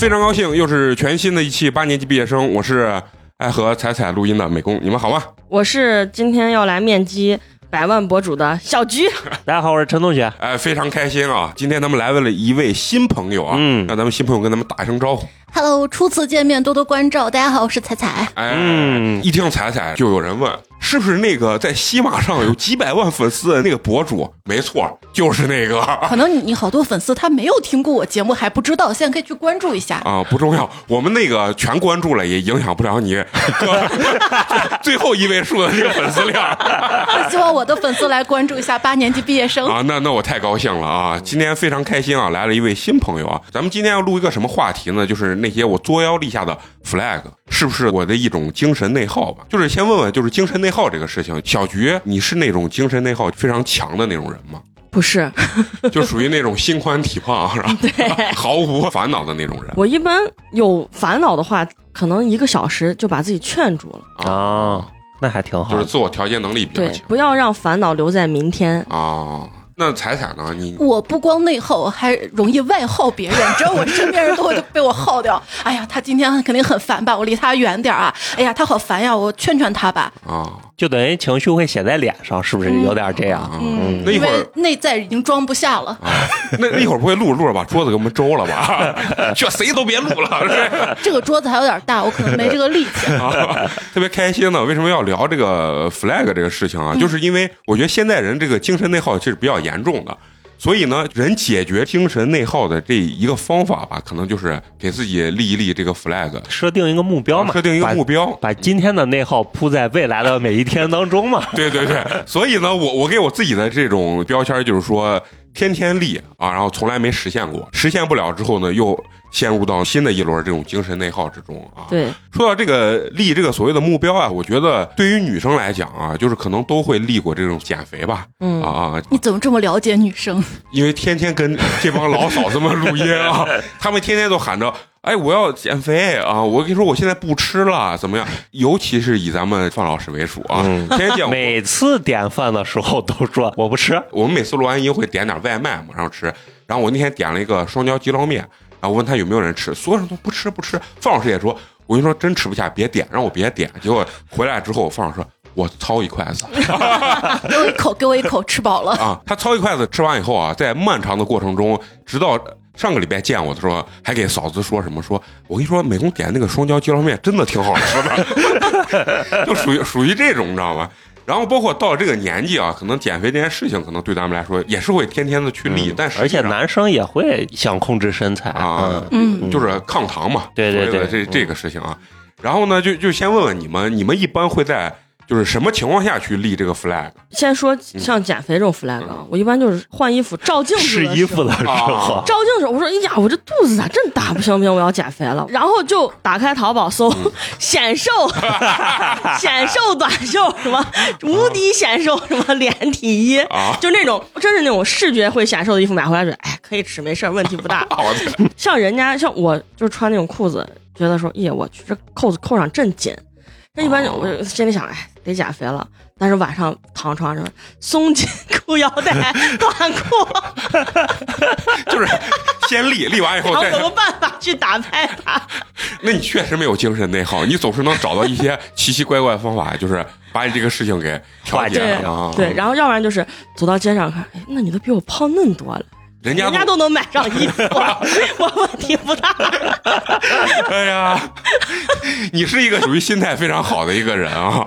非常高兴，又是全新的一期八年级毕业生，我是爱和彩彩录音的美工，你们好吗？我是今天要来面基百万博主的小菊，大家好，我是陈同学。哎，非常开心啊！今天咱们来了一位新朋友啊，嗯让咱们新朋友跟咱们打一声招呼。Hello，初次见面，多多关照。大家好，我是彩彩。哎，嗯一听彩彩，就有人问，是不是那个在西马上有几百万粉丝的那个博主？没错，就是那个。可能你你好多粉丝他没有听过我节目还不知道，现在可以去关注一下。啊，不重要，我们那个全关注了，也影响不了你个 最后一位数的这个粉丝量 希望我的粉丝来关注一下八年级毕业生。啊。那那我太高兴了啊！今天非常开心啊，来了一位新朋友啊。咱们今天要录一个什么话题呢？就是那些我作妖立下的 flag，是不是我的一种精神内耗吧？就是先问问，就是精神内耗这个事情，小菊，你是那种精神内耗非常强的那种人吗？不是，就属于那种心宽体胖，是吧？对 毫无烦恼的那种人我一般有烦恼的话，可能一个小时就把自己劝住了。啊，那还挺好就是。自我调节能力比较对强，不要让烦恼留在明天。啊。那彩彩呢？你我不光内耗，还容易外耗别人，只要我身边人都会被我耗掉。哎呀，他今天肯定很烦吧，我离他远点啊。哎呀，他好烦呀，我劝劝他吧。啊就等于情绪会写在脸上，是不是有点这样？啊，嗯，因为那一会儿内在已经装不下了。啊，那那一会儿不会录着录着把桌子给我们周了吧？这谁都别录了，是这个桌子还有点大，我可能没这个力气。啊，特别开心呢。为什么要聊这个 flag 这个事情啊？就是因为我觉得现在人这个精神内耗其实比较严重的。所以呢，人解决精神内耗的这一个方法吧，可能就是给自己立一立这个 flag，设定一个目标嘛，设定一个目标。把，把今天的内耗铺在未来的每一天当中嘛。对对对，所以呢，我我给我自己的这种标签就是说，天天立啊，然后从来没实现过，实现不了之后呢，又陷入到新的一轮这种精神内耗之中啊。对，说到这个立这个所谓的目标啊，我觉得对于女生来讲啊，就是可能都会立过这种减肥吧，嗯啊啊，你怎么这么了解女生？因为天天跟这帮老嫂子们录音啊，他们天天都喊着。哎，我要减肥啊！我跟你说，我现在不吃了，怎么样？尤其是以咱们范老师为主啊，嗯天天见我每次点饭的时候都说我不吃，我们每次录完音会点点外卖嘛，然后吃。然后我那天点了一个双椒鸡捞面，然后我问他有没有人吃，所有人都不吃不吃。范老师也说，我跟你说真吃不下，别点，让我别点。结果回来之后，范老师说我操一筷子 给我一口，给我一口，吃饱了。啊，他操一筷子吃完以后啊，在漫长的过程中，直到。上个礼拜见我的时候，还给嫂子说什么？说我跟你说，美工点那个双椒鸡捞面真的挺好吃的，就属于属于这种，你知道吗？然后包括到这个年纪啊，可能减肥这件事情，可能对咱们来说也是会天天的去立，但是而且男生也会想控制身材。啊，嗯。就是抗糖嘛，对对对。这这个事情啊。然后呢，就就先问问你们，你们一般会在就是什么情况下去立这个 flag 先说像减肥这种 flag，啊我一般就是换衣服照镜子试的时候衣服的时候啊，照镜子，我说哎呀，我这肚子咋真大，不行不行，我要减肥了。然后就打开淘宝搜嗯。显瘦、显瘦短袖，什么无敌显瘦，什么连体衣，啊。就那种真是那种视觉会显瘦的衣服，买回来觉得哎可以吃，没事儿，问题不大。啊，像人家像我就是穿那种裤子，觉得说，耶，我去这扣子扣上真紧。那一般我就心里想，哎，得减肥了。但是晚上躺床上松紧裤腰带、短裤，就是先立，立完以后再有个办法去打败它。那你确实没有精神内耗，你总是能找到一些奇奇怪怪的方法，就是把你这个事情给化解了啊。对，然后要不然就是走到街上看，哎，那女的比我胖嫩多了，人家人家都能买上衣服，我问题不大。哎呀，你是一个属于心态非常好的一个人啊。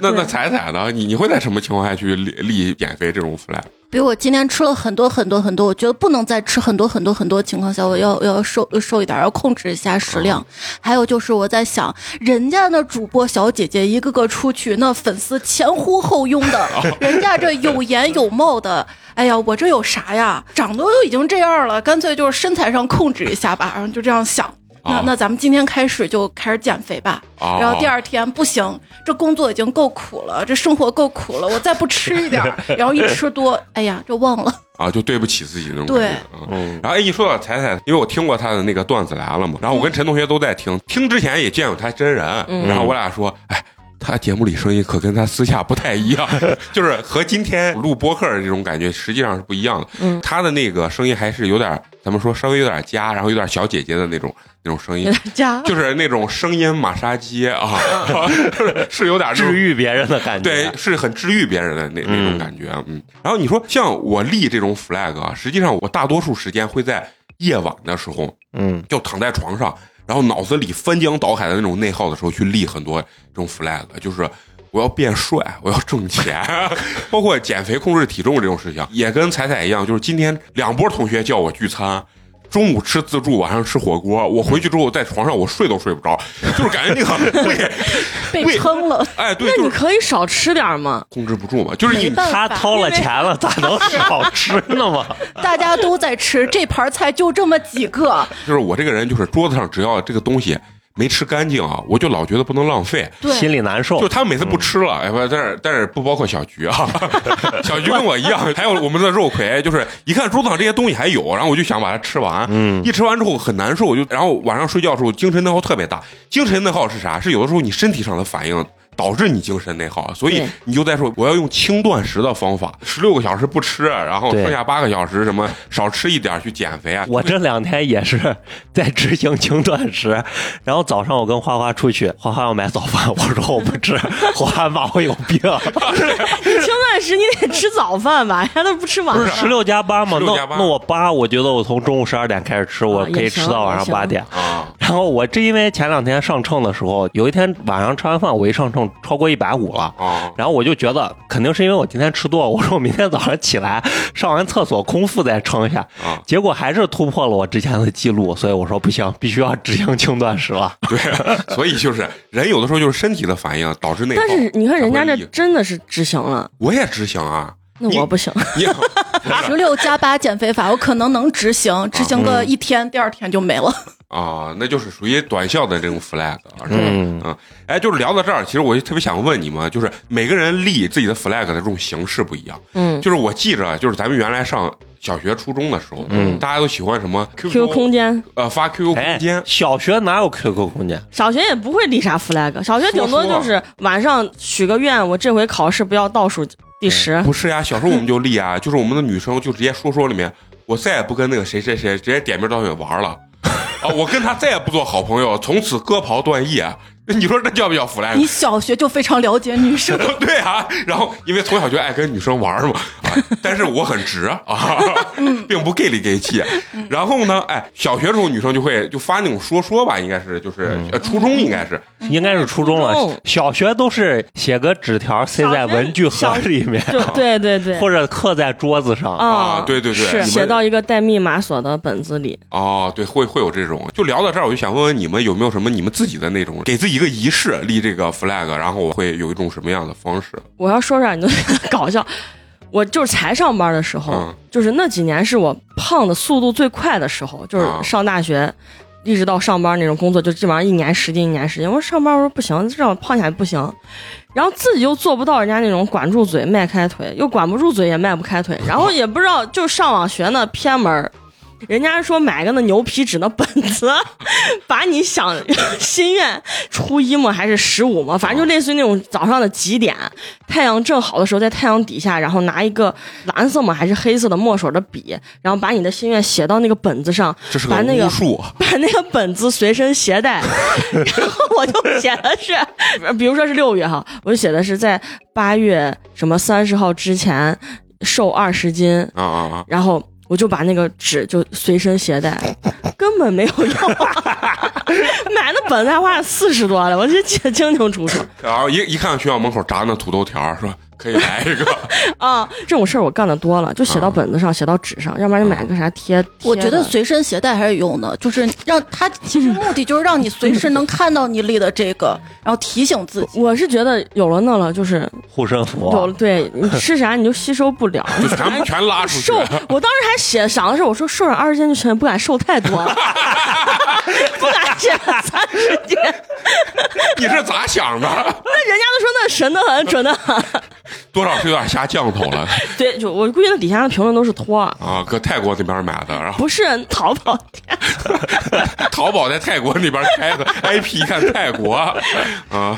那那对彩彩呢？你你会在什么情况下去立立减肥这种 flag？比如我今天吃了很多很多很多，我觉得不能再吃很多很多很多情况下，我要要瘦瘦一点，要控制一下食量。还有就是我在想，人家那主播小姐姐一个个出去，那粉丝前呼后拥的，人家这有颜有貌的，哎呀，我这有啥呀？长得都已经这样了，干脆就是身材上控制一下吧，然后就这样想。那啊那咱们今天开始就开始减肥吧，啊然后第二天不行，这工作已经够苦了，这生活够苦了，我再不吃一点儿，然后一吃多，哎呀，就忘了。啊，就对不起自己那种感对觉啊。嗯，然后哎，一说到彩彩，因为我听过她的那个段子来了嘛，然后我跟陈同学都在听，听之前也见过她真人，嗯然后我俩说，哎。他节目里声音可跟他私下不太一样，就是和今天录播客的这种感觉实际上是不一样的。嗯他的那个声音还是有点，咱们说稍微有点嗲，然后有点小姐姐的那种那种声音就是那种声音马杀鸡啊，是是有点治愈别人的感觉。对，是很治愈别人的那那种感觉，嗯。然后你说像我立这种 flag 啊，实际上我大多数时间会在夜晚的时候，嗯，就躺在床上，然后脑子里翻江倒海的那种内耗的时候去立很多这种 flag，就是。我要变帅，我要挣钱，包括减肥、控制体重这种事情，也跟彩彩一样，就是今天两波同学叫我聚餐，中午吃自助，晚上吃火锅。我回去之后在床上我睡都睡不着，就是感觉那个胃，被胃撑了，哎，对，那你可以少吃点嘛。控制不住嘛，就是你他掏了钱了，咋能少吃呢嘛？大家都在吃，这盘菜就这么几个，就是我这个人，就是桌子上只要这个东西没吃干净啊，我就老觉得不能浪费。对，心里难受就。他们每次不吃了，哎不，但是但是不包括小菊啊，小菊跟我一样，还有我们的肉葵，就是一看桌子上这些东西还有，然后我就想把它吃完。嗯一吃完之后很难受，我就然后晚上睡觉的时候精神内耗特别大。精神内耗是啥？是有的时候你身体上的反应。导致你精神内耗，所以你就在说我要用轻断食的方法，十六个小时不吃，然后剩下八个小时什么少吃一点去减肥啊。我这两天也是在执行轻断食，然后早上我跟花花出去，花花要买早饭，我说我不吃，花花骂我有病。轻断食你得吃早饭吧，人家都不吃晚饭。不是十六加八吗？那那我八，我觉得我从中午十二点开始吃，我可以吃到晚上行八点。啊，然后我这因为前两天上秤的时候，有一天晚上吃完饭，我一上秤超过一百五了。啊，然后我就觉得肯定是因为我今天吃多了，我说我明天早上起来上完厕所空腹再称一下，啊结果还是突破了我之前的记录，所以我说不行，必须要执行轻断食了。对，所以就是人有的时候就是身体的反应导致内耗。但是你看人家这真的是执行了，我也执行啊，那我不行。你十六加八减肥法，我可能能执行，执行个一天，第二天就没了。啊，那就是属于短效的这种 flag，是吧？嗯嗯，哎，就是聊到这儿，其实我就特别想问你们，就是每个人立自己的 flag 的这种形式不一样。嗯就是我记着，就是咱们原来上小学、初中的时候，嗯大家都喜欢什么，QQ 空间，呃，发 QQ 哎空间，，小学哪有 QQ 空间？小学也不会立啥 flag，小学顶多就是晚上许个愿，我这回考试不要倒数第十。不是呀，小时候我们就立啊，就是我们的女生就直接说说里面，我再也不跟那个谁谁谁直接点名道姓玩了。啊！我跟他再也不做好朋友，从此割袍断义啊。你说这叫不叫 flag？你小学就非常了解女生，对啊，然后因为从小就爱跟女生玩嘛，啊，但是我很直啊，并不 gay 里 gay 气。然后呢，哎，小学时候女生就会就发那种说说吧，应该是就是呃初中应该是应该是初中了，小学都是写个纸条塞在文具盒里面，对对对，或者刻在桌子上。啊，对对对是写到一个带密码锁的本子里。哦，对，会会有这种。就聊到这儿，我就想问问你们有没有什么你们自己的那种给自己一个仪式立这个 flag，然后我会有一种什么样的方式？我要说啥你都觉 得搞笑。我就是才上班的时候，嗯就是那几年是我胖的速度最快的时候，就是啊上大学。一直到上班那种工作，就基本上一年十斤，一年十斤。我说上班我说不行，这样胖下去不行。然后自己又做不到人家那种管住嘴迈开腿，又管不住嘴也迈不开腿。然后也不知道，就上网学那偏门儿人家说买个那牛皮纸那本子，把你想心愿初一嘛还是十五嘛，反正就类似于那种早上的几点，太阳正好的时候，在太阳底下，然后拿一个蓝色嘛还是黑色的墨水的笔，然后把你的心愿写到那个本子上，这是个把那个把那个本子随身携带，然后我就写的是，比如说是六月哈，我就写的是在八月什么三十号之前瘦二十斤，啊啊啊！然后我就把那个纸就随身携带，根本没有用、买那本子还花了四十多了，我就记得清清楚楚。然后一一看学校门口炸那土豆条，说可以来一个。啊！这种事儿我干的多了，就写到本子上，写到纸上，要不然就买个啥贴。我觉得随身携带还是有用的，就是让它 其实目的就是让你随时能看到你立的这个，然后提醒自己。我是觉得有了那了，就是护身符，有了，对你吃啥你就吸收不了，就全全拉出去瘦。我当时还写想的是，我说瘦上二十斤就行，不敢瘦太多了，不敢减三十斤。你是咋想的？那人家都说那神的很，准的很。多少是有点下降头了 对，就我估计那底下的评论都是托，啊！搁泰国那边买的，然后不是淘宝店。淘宝在泰国那边开的 IP，一看泰国啊。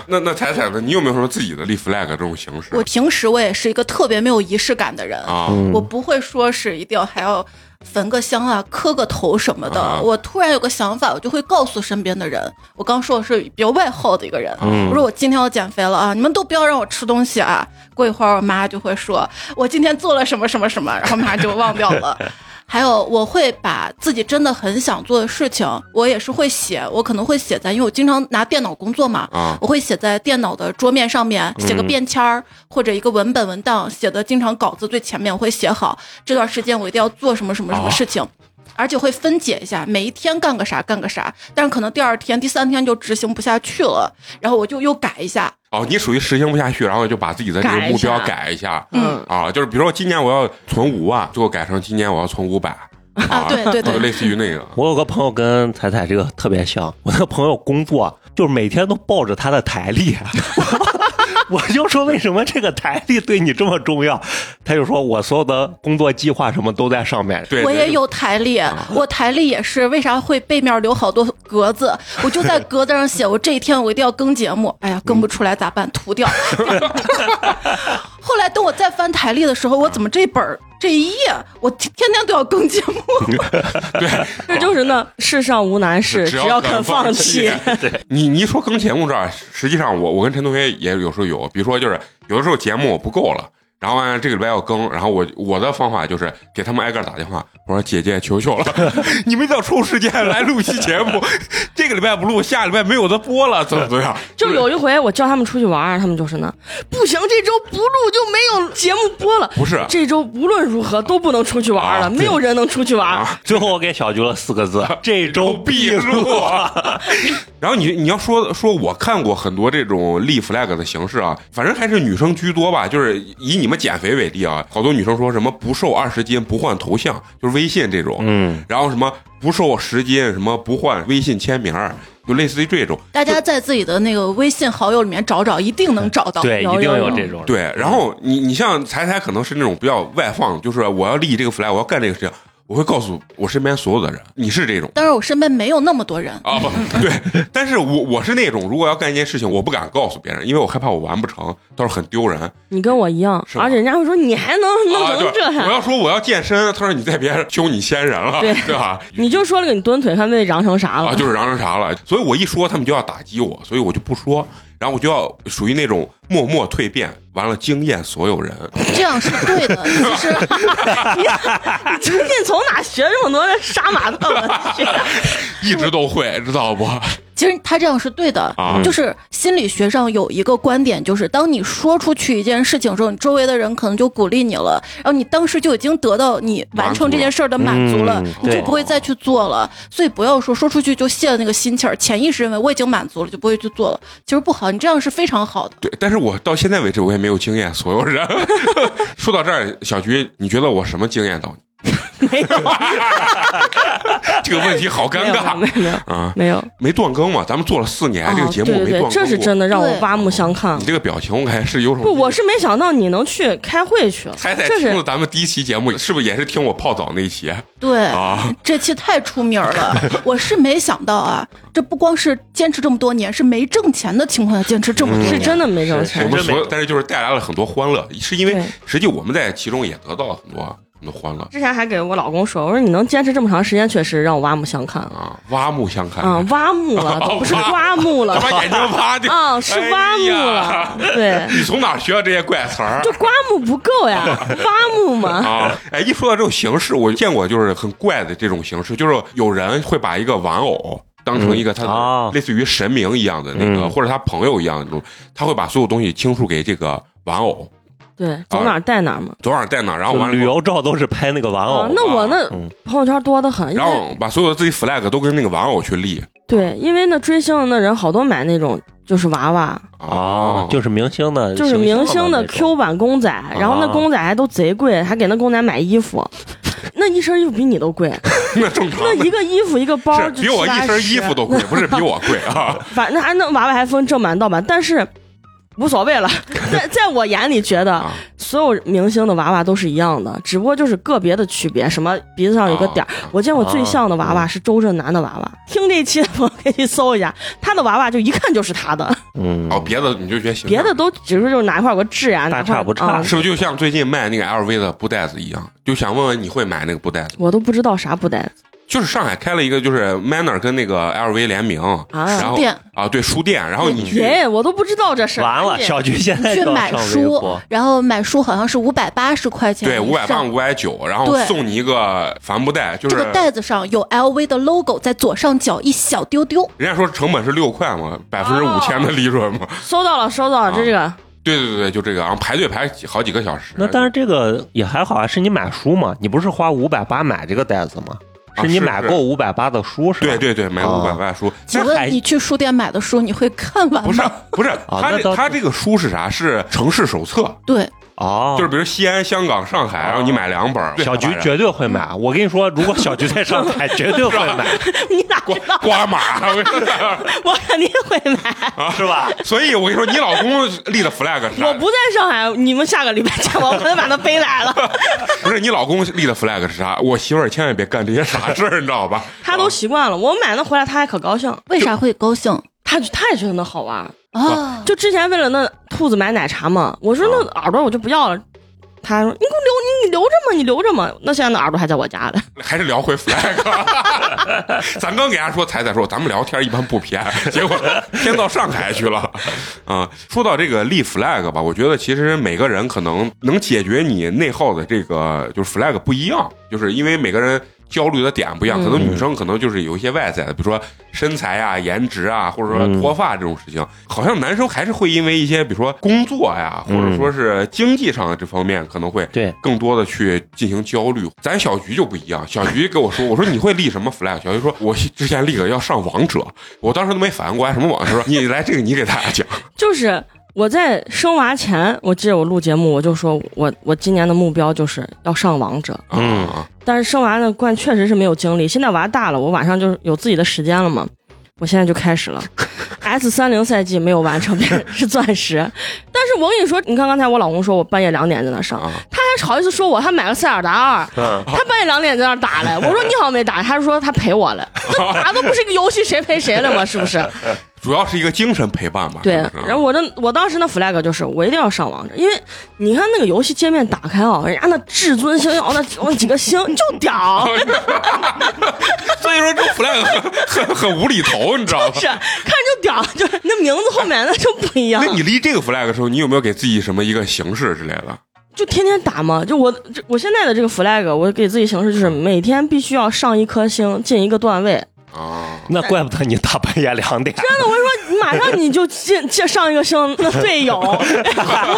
那那彩彩呢？你有没有什么自己的立 flag 这种形式我平时我也是一个特别没有仪式感的人，啊？我不会说是一定要还要焚个香啊、磕个头什么的。啊我突然有个想法，我就会告诉身边的人。我刚说我是比较外号的一个人，嗯我说我今天要减肥了啊，你们都不要让我吃东西啊。过一会儿我妈就会说，我今天做了什么什么什么，然后马上就忘掉了。还有，我会把自己真的很想做的事情，我也是会写，我可能会写在，因为我经常拿电脑工作嘛，啊。我会写在电脑的桌面上面，写个便签儿、或者一个文本文档，写的经常稿子最前面我会写好，这段时间我一定要做什么什么什么事情。而且会分解一下，每一天干个啥干个啥，但是可能第二天、第三天就执行不下去了，然后我就又改一下，哦，你属于实行不下去，然后就把自己的这个目标改一下。嗯啊，就是比如说今年我要存五万，最后改成今年我要存五百。啊对对对 就类似于那个。我有个朋友跟彩彩这个特别像，我那个朋友工作就是每天都抱着他的台历，我就说为什么这个台历对你这么重要？他就说我所有的工作计划什么都在上面。对，对我也有台历，我台历也是，为啥会背面留好多格子？我就在格子上写，我这一天我一定要更节目。哎呀，更不出来咋办？涂掉。后来等我再翻台历的时候，我怎么这本儿这一页，我天天天都要更节目？对这就是那世上无难事，只要肯放弃。对你你一说更节目这儿，实际上我我跟陈同学也有时候有，比如说就是有的时候节目不够了。然后呢，这个礼拜要更，然后我我的方法就是给他们挨个打电话，我说姐姐求求了，你们一定要抽时间来录一期节目，这个礼拜不录，下礼拜没有的播了，怎么怎么样？就有一回我叫他们出去玩，他们就是呢，不行，这周不录就没有节目播了。不是这周无论如何都不能出去玩了，啊没有人能出去玩。啊，最后我给小菊了四个字：这周必录。然后你你要说说，我看过很多这种立 flag 的形式啊，反正还是女生居多吧。就是以你们减肥为例啊，好多女生说什么不瘦二十斤不换头像，就是微信这种，嗯，然后什么不瘦十斤什么不换微信签名儿，就类似于这种。大家在自己的那个微信好友里面找找，一定能找到。对，一定有这种。对，然后你你像彩彩可能是那种比较外放，就是我要立这个 flag，我要干这个事情，我会告诉我身边所有的人，你是这种。但是，我身边没有那么多人。啊不对，但是我我是那种，如果要干一件事情，我不敢告诉别人，因为我害怕我完不成，到时候很丢人。你跟我一样，是而且人家会说你还能弄啊，成这样，我要说我要健身，他说你在别人凶你先人了，对对吧？你就说了个你蹲腿，看被嚷成啥了。啊，就是嚷成啥了，所以我一说他们就要打击我，所以我就不说，然后我就要属于那种默默蜕变，完了惊艳所有人。这样是对的。其实 你最近从哪学这么多的杀马特？我去！一直都会，知道不？其实他这样是对的，啊就是心理学上有一个观点，就是当你说出去一件事情的时候，你周围的人可能就鼓励你了，然后你当时就已经得到你完成这件事儿的满足了，足了嗯你就不会再去做了。所以不要说说出去就泄了那个心气儿，潜意识认为我已经满足了，就不会去做了。其实不好，你这样是非常好的。对，但是我到现在为止，我也没有惊艳所有人。说到这儿，小菊，你觉得我什么惊艳到你？没有，这个问题好尴尬没有，没有，啊！没有。没断更嘛？咱们做了四年，这个啊节目对对对没断更，这是真。的让我对刮目相看你。这个表情，我感觉是有种不，我是没想到你能去开会去，猜猜这是听了咱们第一期节目，是不是也是听我泡澡那一期对，啊？这期太出名了，我是没想到啊，这不光是坚持这么多年，是没挣钱的情况下坚持这么多年。是真的没挣是钱我。们真没有，所有但是就是带来了很多欢乐，是因为对实际我们在其中也得到了很多很多欢乐之前还给我老公说，我说你能坚持这么长时间，确实让我挖目相看啊，刮目相看啊，挖目了，都不是刮目了 把眼睛 挖的啊，是挖目哎了。对，你从哪儿学的这些怪词儿就刮目不够呀，刮目嘛。啊？哎，一说到这种形式，我见过就是很怪的这种形式，就是有人会把一个玩偶。当成一个他类似于神明一样的那个，嗯或者他朋友一样的那种，他会把所有东西倾诉给这个玩偶，对，走哪儿带哪儿嘛。走哪儿带哪儿，然后就完了旅游照都是拍那个玩偶啊，，那我那嗯朋友圈多得很，然后把所有的自己 flag 都跟那个玩偶去立。对，因为那追星的那人好多买那种就是娃娃，哦，就是明星的，就是明星的的 Q 版公仔，然后那公仔还都贼贵，还给那公仔买衣服，那一身衣服比你都贵，那正常那一个衣服一个包是就比我一身衣服都贵，不是比我贵啊。反正还那娃娃还分正版盗版，但是无所谓了。在在我眼里，觉得啊所有明星的娃娃都是一样的，只不过就是个别的区别，什么鼻子上有个点儿。啊我见过最像的娃娃是周震南的娃娃，听这期的朋友可以去搜一下，他的娃娃就一看就是他的，嗯，哦，别的你就觉得形象别的都只是就是哪块有个痣呀，哪块大差不差啊是不是就像最近卖那个 LV 的布袋子一样？就想问问你会买那个布袋子？我都不知道啥布袋子就是上海开了一个，就是 Manner 跟那个 LV 联名，然后书店啊，对书店，然后你去耶，我都不知道这事。完了，小菊现在去买书，然后买书好像是五百八十块钱，对五百八五百九，然后送你一个帆布袋，就是这个袋子上有 LV 的 logo 在左上角一小丢丢，人家说成本是六块嘛，百分之五千的利润嘛。收到了，收到了，这这个对对对对，就这个，然后排队排好几个小时。那但是这个也还好啊，是你买书嘛？你不是花五百八买这个袋子吗？啊是你买够五百八的书是吧？对对对，买哦五百八的书，请问你去书店买的书你会看完不是？不是，他他这个书是啥？是城市手册，对，哦，就是比如西安、香港、上海，然后你买两本儿。小菊绝对会买。我跟你说，如果小菊在上海，绝对会买，你咋知道？刮马，我肯定会买。是吧？所以我跟你说，你老公立的 flag 是啥？我不在上海，你们下个礼拜见我，我可能把他背来了。不是你老公立的 flag 是啥？我媳妇儿千万别干这些傻事儿，你知道吧？他都习惯了，我买那回来他还可高兴，为啥会高兴他他也觉得那好玩。啊？就之前为了那兔子买奶茶嘛，我说那耳朵我就不要了。他说：“你给我留，你你留着嘛，你留着嘛。”那现在那耳朵还在我家呢。还是聊回 flag。咱刚给人家说，彩彩说咱们聊天一般不偏，结果偏到上海去了。啊、说到这个立 flag 吧，我觉得其实每个人可能能解决你内耗的这个就是 flag 不一样，就是因为每个人。焦虑的点不一样，可能女生可能就是有一些外在的，比如说身材啊、颜值啊，或者说嗯脱发这种事情。好像男生还是会因为一些，比如说工作呀，或者说是经济上的这方面，可能会对更多的去进行焦虑。咱小菊就不一样，小菊跟我说，我说你会立什么 flag？小菊说，我之前立个要上王者，我当时都没反应过来什么王者，说你来这个你给大家讲。就是我在生娃前，我记得我录节目，我就说我我今年的目标就是要上王者。嗯啊，但是生娃呢，关确实是没有精力。现在娃大了，我晚上就是有自己的时间了嘛。我现在就开始了，S 三零赛季没有完成，是钻石。但是我跟你说，你看刚才我老公说我半夜两点在那上，啊他还好意思说我他买了塞尔达二，嗯，他半夜两点在那打嘞。我说你好像没打，他说他陪我了，那打都不是一个游戏，谁陪谁了嘛？是不是？主要是一个精神陪伴吧。对然后我的我当时那 flag 就是我一定要上王者，因为你看那个游戏界面打开啊，人家那至尊星耀那那几个星就屌，所以说这 flag 很很很无厘头，你知道吗？是看着就屌，就是那名字后面那就不一样那，你立这个 flag 的时候，你有没有给自己什么一个形式之类的？就天天打嘛。就我这我现在的这个 flag，我给自己形式就是每天必须要上一颗星，进一个段位。啊，那怪不得你大半夜两点。真的，我跟你说，马上你就进进上一个星，那队友胡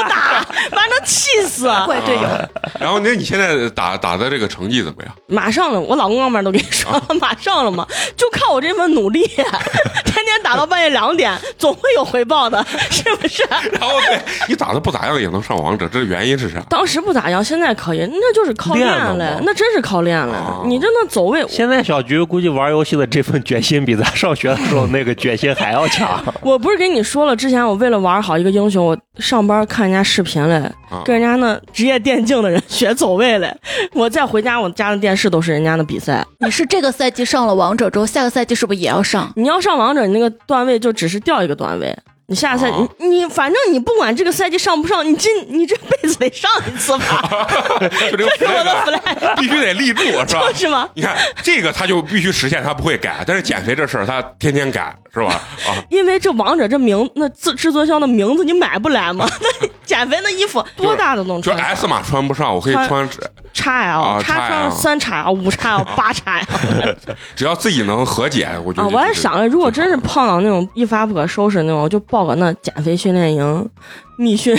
打，把他气死。怪队友，然后那你现在打打的这个成绩怎么样？马上了，我老公刚面都跟你说了，马上了嘛，就靠我这份努力，天天打到半夜两点，总会有回报的，是不是？然后对你打的不咋样也能上王者，这原因是啥？当时不咋样，现在可以，那就是靠练练了嘞，那真是靠练嘞哦。你真的走位，现在小菊估计玩游戏的这份决心比咱上学的时候那个决心还要强。我不是跟你说了，之前我为了玩好一个英雄，我上班看人家视频嘞，啊跟人家那职业电竞的人学走位嘞，我再回家，我家的电视都是人家的比赛。你是这个赛季上了王者之后，下个赛季是不是也要上？你要上王者，你那个段位就只是掉一个段位。你下个赛你你反正你不管这个赛季上不上，你今你这辈子得上一次吧，就这个是我的 flag 必须得立住，是吧？是吗？你看这个他就必须实现，他不会改。但是减肥这事儿他天天改，是吧？啊，因为这王者这名，那制制作商的名字你买不来吗？那减肥那衣服多大的能穿就穿 S 码穿不上，我可以穿穿，叉 L，啊叉 XL 三叉 L、五叉 L、八叉 L 只要自己能和解，我觉得啊！我还想着，如果真是碰到那种一发不可收拾那种，我就报个那减肥训练营，密训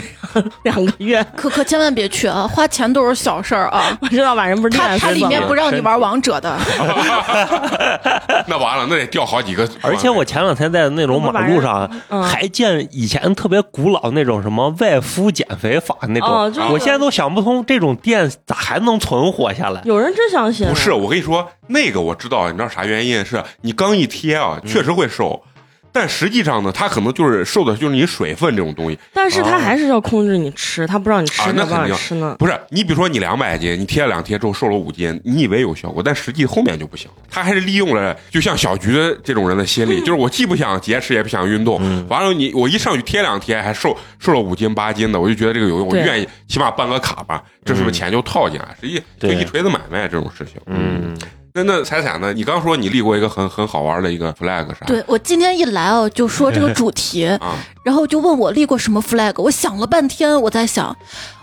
两个月。可可千万别去啊，花钱都是小事儿啊。我知道吧，人不是他他里面不让你玩王者的，那完了，那得掉好几个。而且我前两天在那种马路上嗯还见以前特别古老那种什么外敷减肥法那种我现在都想不通这种店咋还能存活下来？有人真相信？不是，我跟你说，那个我知道，你知道啥原因？是你刚一贴啊，确实会瘦。但实际上呢，他可能就是受的就是你水分这种东西。但是他还是要控制你吃，他不让你吃啊那不让肯定你吃呢。不是你，比如说你两百斤，你贴了两贴之后瘦了五斤，你以为有效果，但实际后面就不行。他还是利用了就像小菊这种人的心理，就是我既不想节食，也不想运动，完了你我一上去贴两贴，还瘦瘦了五斤八斤的，我就觉得这个有用，我愿意起码办个卡吧，这是不是钱就套进来？实际就一锤子买卖这种事情。嗯，那那彩彩呢？你刚说你立过一个很很好玩的一个 flag 啥？对我今天一来哦，就说这个主题，啊，然后就问我立过什么 flag，我想了半天，我在想，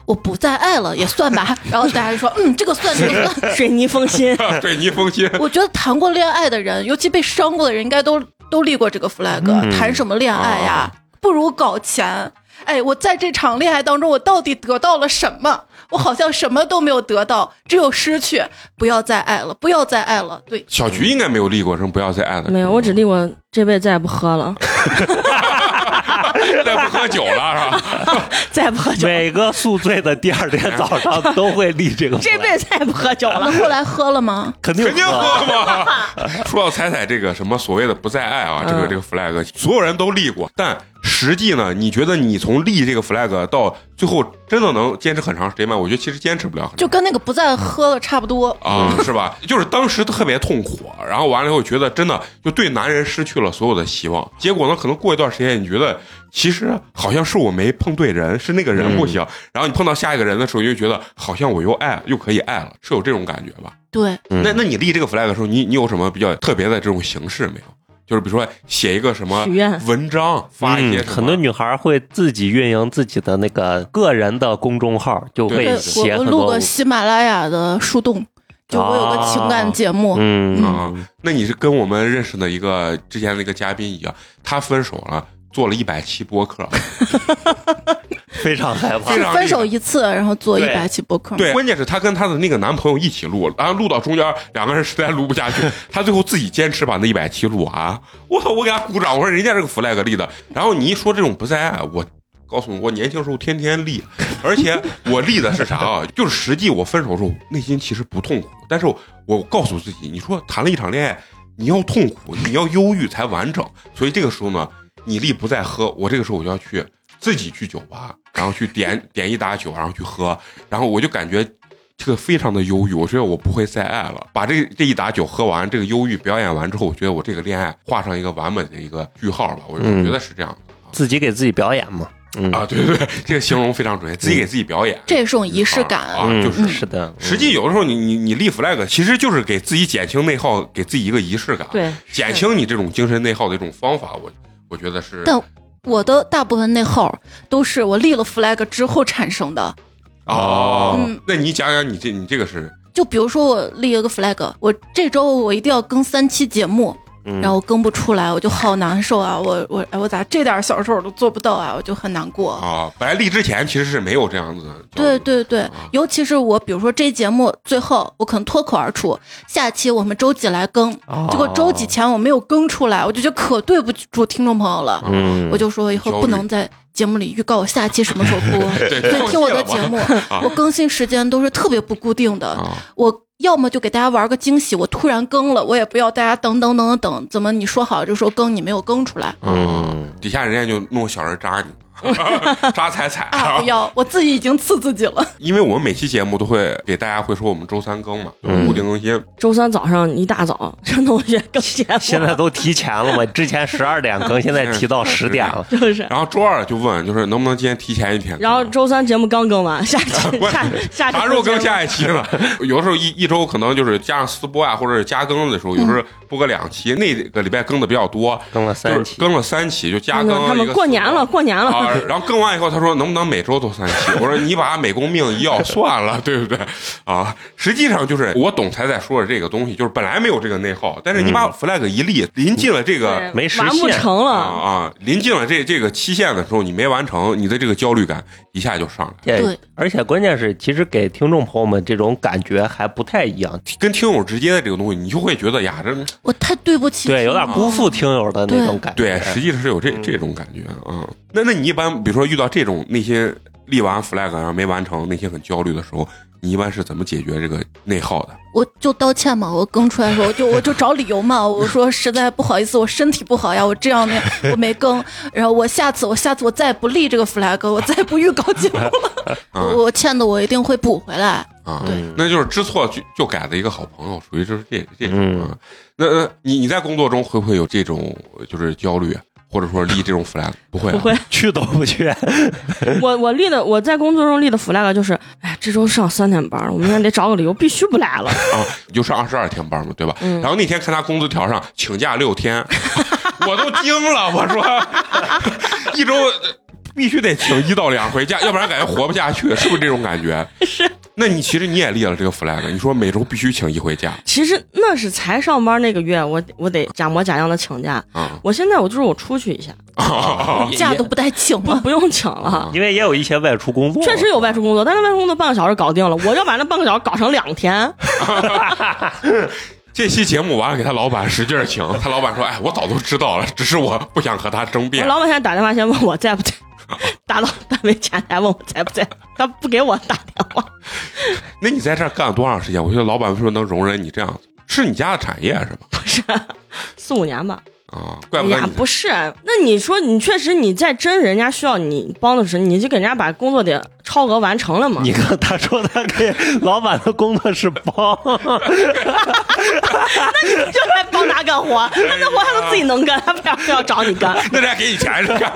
我不再爱了也算吧。然后大家就说，嗯，这个算，这个算。水泥封心，水泥封心。我觉得谈过恋爱的人，尤其被伤过的人，应该都都立过这个 flag、谈什么恋爱呀？不如搞钱。哎，我在这场恋爱当中，我到底得到了什么？我好像什么都没有得到，只有失去。不要再爱了，不要再爱了。对，小菊应该没有立过什么不要再爱了，没有，我只立过这辈子再也不喝了，再不喝酒了是吧？再也不喝酒，每个宿醉的第二天早上 都会立这个这辈子再也不喝酒了那。后来喝了吗？肯定肯定喝嘛。说到彩彩这个什么所谓的不再爱啊，这个嗯这个 flag，所有人都立过，但实际呢，你觉得你从立这个 flag 到最后真的能坚持很长时间吗？我觉得其实坚持不了很长。就跟那个不再喝了差不多。啊、是吧？就是当时特别痛苦，然后完了以后觉得真的就对男人失去了所有的希望。结果呢，可能过一段时间，你觉得其实好像是我没碰对人，是那个人不行。然后你碰到下一个人的时候，你就觉得好像我又爱又可以爱了，是有这种感觉吧？对，嗯那那你立这个 flag 的时候，你你有什么比较特别的这种形式没有？就是比如说写一个什么许愿文章，发一些什么、嗯很多女孩会自己运营自己的那个个人的公众号，就会写很多录个喜马拉雅的树洞，就我有个情感节目。嗯啊，那你是跟我们认识的一个之前的一个嘉宾一样，他分手了，做了一百期播客，非常害怕分手一次，然后做一对百期播客。对，关键是她跟她的那个男朋友一起录，然后录到中间，两个人实在录不下去，她最后自己坚持把那一百期录完。我操，我给她鼓掌，我说人家这个 flag 立的。然后你一说这种不在爱，我告诉你，我年轻时候天天立，而且我立的是啥啊？就是实际我分手的时候内心其实不痛苦，但是我我告诉自己，你说谈了一场恋爱，你要痛苦，你要忧郁才完整。所以这个时候呢，你立不在喝，我这个时候我就要去自己去酒吧，然后去点 点一打酒，然后去喝，然后我就感觉这个非常的忧郁，我觉得我不会再爱了。把这这一打酒喝完，这个忧郁表演完之后，我觉得我这个恋爱画上一个完美的一个句号吧。我觉得是这样的。自己给自己表演嘛，嗯啊，对对 对，这个形容非常准确，自己给自己表演，这也是种仪式感。啊，就是嗯是的，实际有的时候你你你立 flag，其实就是给自己减轻内耗，给自己一个仪式感，对，减轻你这种精神内耗的一种方法。我我觉得是但我的大部分内耗都是我立了 flag 之后产生的。哦嗯，那你讲讲你这你这个是就比如说我立了个 flag，我这周我一定要更三期节目，嗯然后更不出来，我就好难受啊！我我哎，我咋这点小事我都做不到啊？我就很难过。啊，本来立之前其实是没有这样子的。对对对啊，尤其是我，比如说这节目最后我可能脱口而出，下期我们周几来更，哦结果周几前我没有更出来，我就觉得可对不住听众朋友了。嗯，我就说以后不能在节目里预告我下期什么时候播，对所以听我的节目 啊，我更新时间都是特别不固定的。啊，我要么就给大家玩个惊喜，我突然更了，我也不要大家等等等等等，怎么你说好就说更，你没有更出来。嗯，底下人家就弄小人扎你，扎彩彩啊？不要，我自己已经刺自己了。因为我们每期节目都会给大家会说我们周三更嘛，嗯固定更新。周三早上一大早，陈同学更节目，现在都提前了嘛，之前十二点更，现在提到十点了。就是。然后周二就问，就是能不能今天提前一天？然后周三节目刚更完，下 期下下期啥时候更下一期呢？有的时候一一周可能就是加上私播啊，或者是加更的时候，有时候播个两期，那个礼拜更的比较多，更了就是三期，更了三期，就加他更他们过年了，过年了，啊，然后更完以后，他说能不能每周都三期？我说你把美工命一要算了，对不对？啊，实际上就是我懂才在说的这个东西，就是本来没有这个内耗，但是你把 flag 一立，临近了这个对没实完不现啊成了，啊，临近了这这个期限的时候，你没完成，你的这个焦虑感一下就上来了，对，而且关键是，其实给听众朋友们这种感觉还不太一样，跟听友直接的这个东西，你就会觉得呀，这我太对不起，对，有点辜负听友的那种感觉。对，实际上是有这这种感觉啊。那那你一般比如说遇到这种那些立完 flag 然后没完成，内心很焦虑的时候，你一般是怎么解决这个内耗的？我就道歉嘛，我更出来的时候，我就 我就找理由嘛，我说实在不好意思，我身体不好呀，我这样那样，我没更，然后我下次我下次我再也不立这个 flag，我再也不预告节目了，啊我我欠的我一定会补回来。啊对，那就是知错就就改的一个好朋友，属于就是这这种嗯啊。那那你你在工作中会不会有这种就是焦虑，或者说立这种 flag？不会、啊，不会。去都不去。我我立的我在工作中立的 flag 就是，哎，这周上三天班，我明天得找个理由必须不来了。啊，你就上二十二天班嘛，对吧？嗯然后那天看他工资条上请假六天，我都惊了，我说一周必须得请一到两回假，要不然感觉活不下去，是不是这种感觉？是。那你其实你也立了这个 flag，你说每周必须请一回假其实那是才上班那个月，我我得假模假样的请假。啊我现在我就是我出去一下，啊假都不带请了？不不用请了。因为也有一些外出工作，确实有外出工作，但是外出工作半个小时搞定了，我要把那半个小时搞成两天。这期节目完了，给他老板使劲请，他老板说：“哎，我早都知道了，只是我不想和他争我辩。老板现在打电话先问我在不在，打到单位前台问我在不在，他不给我打电话。”那你在这儿干了多长时间？我觉得老板为什么能容忍你这样子？是你家的产业是吧？不是四五年吧？啊，怪不得你，不是。那你说你确实你在真人家需要你帮的时候，你就给人家把工作得超额完成了嘛？你看，他说他给老板的工作是帮，那你就来帮他干活，那那活他都自己能干，他为啥非要找你干？那人家给你钱是干，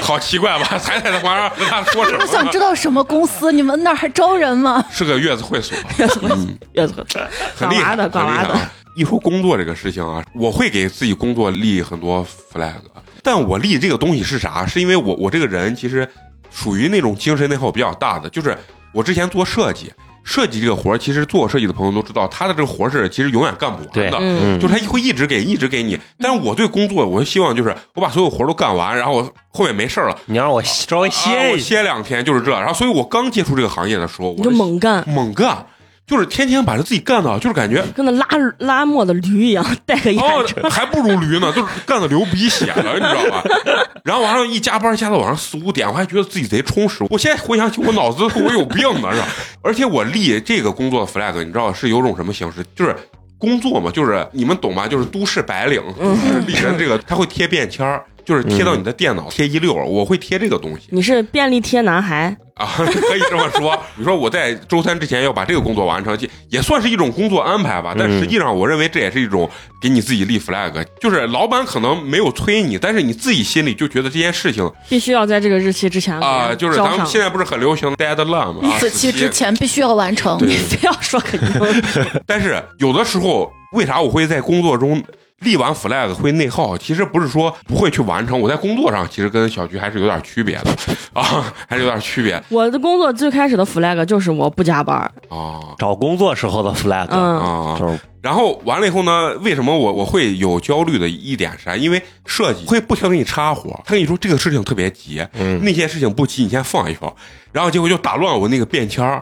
好奇怪吧？彩彩在旁边跟他说什么我想知？道什么公司？你们那儿还招人吗？是个月子会所，月子会所月子会所很厉害，的很管娃的。一说工作这个事情啊，我会给自己工作立很多 flag，但我立这个东西是啥？是因为我我这个人其实属于那种精神内耗比较大的，就是我之前做设计，设计这个活儿，其实做设计的朋友都知道，他的这个活儿是其实永远干不完的。嗯就是他会一直给，一直给你。但是我对工作，我就希望就是我把所有活儿都干完，然后我后面没事儿了，你让我稍微歇一歇。两天，就是这。然后，所以我刚接触这个行业的时候，我就猛干，猛干，就是天天把这自己干的，就是感觉跟那拉拉磨的驴一样，带个眼哦镜。，还不如驴呢，就是干的流鼻血了，你知道吧？然后晚上一加班加到晚上四五点，我还觉得自己贼充实。我现在回想起，我脑子我有病呢，是吧？而且我立这个工作的 flag，你知道是有种什么形式？就是工作嘛，就是你们懂吧？就是都市白领，就是立人这个他会贴便签儿，就是贴到你的电脑贴一溜儿，我会贴这个东西。你是便利贴男孩，啊，可以这么说。你说我在周三之前要把这个工作完成，也也算是一种工作安排吧。但实际上，我认为这也是一种给你自己立 flag，就是老板可能没有催你，但是你自己心里就觉得这件事情必须要在这个日期之前啊、就是咱们现在不是很流行 deadline 吗，啊，此期之前必须要完成。对 你非要说个英语，但是有的时候，为啥我会在工作中立完 flag 会内耗？其实不是说不会去完成，我在工作上其实跟小菊还是有点区别的啊，还是有点区别我的工作最开始的 flag 就是我不加班，啊找工作时候的 flag，、嗯，啊。就是然后完了以后呢，为什么我我会有焦虑的一点是啥？因为设计会不停给你插活，他跟你说这个事情特别急，嗯那些事情不急，你先放一放，然后结果就打乱我那个便签儿。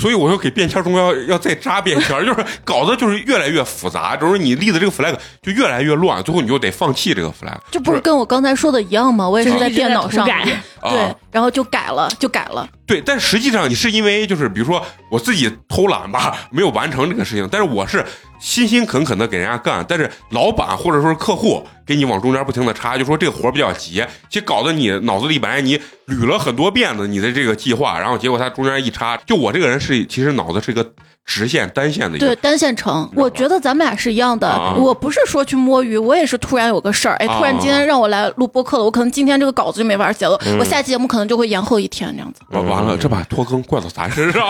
所以我说给便签中要要再扎便签儿，就是搞得就是越来越复杂，就是你立的这个 flag 就越来越乱，最后你就得放弃这个 flag。这不是跟我刚才说的一样吗？我也是在电脑上改对啊，然后就改了，就改了。对，但实际上你是因为就是比如说我自己偷懒吧，没有完成这个事情，但是我是辛辛恳恳的给人家干，但是老板或者说是客户给你往中间不停的插，就说这个活儿比较急，其实搞得你脑子里本来你捋了很多遍的你的这个计划，然后结果他中间一插，就我这个人是其实脑子是一个直线单线的一对，单线程，我觉得咱们俩是一样的。啊我不是说去摸鱼，我也是突然有个事儿，哎，突然今天让我来录播客了，我可能今天这个稿子就没法写了，我下期节目可能就会延后一天这样子。完完了，这把拖更怪到咱身上，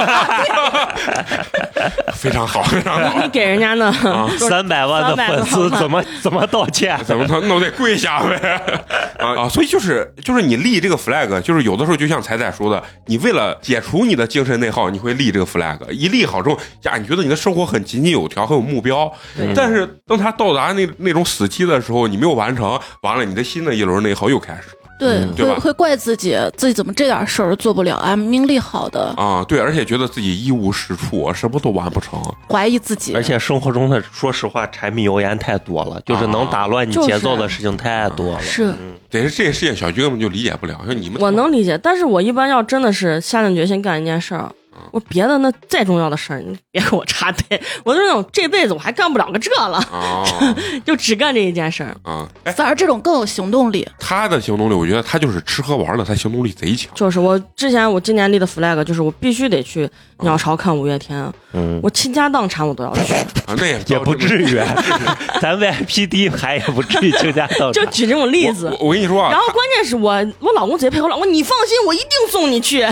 非常好，非常好你。给人家呢，三百万的粉丝怎么怎么道歉？怎么他那我得跪下呗？啊啊！所以就是就是你立这个 flag，就是有的时候就像彩彩说的，你为了解除你的精神内耗，你会立这个 flag。一立好之后，呀，你觉得你的生活很井井有条，很有目标。但是当他到达那那种死期的时候，你没有完成，完了你的新的一轮内耗又开始了。对，对会会怪自己，自己怎么这点事儿做不了啊？命力好的，啊，对，而且觉得自己一无是处，什么都完不成。怀疑自己而。且生活中的，说实话，柴米油盐太多了，就是能打乱你节奏的事情太多了。是得是这些事情，小菊根本就理解不了。就你们我能理解，但是我一般要真的是下定决心干一件事儿，我说别的那再重要的事儿，你别给我插队。我就是那种这辈子我还干不了个这了，哦 就只干这一件事儿。啊！哎，反而这种更有行动力。他的行动力，我觉得他就是吃喝玩乐，他行动力贼强。就是我之前我今年立的 flag，就是我必须得去鸟巢看五月天，嗯，我倾家荡产我都要去，啊，那也也不至于，咱 VIP 第一排也不至于倾家荡 产。就举这种例子我。我跟你说啊，然后关键是我我老公贼配合，我老公你放心，我一定送你去。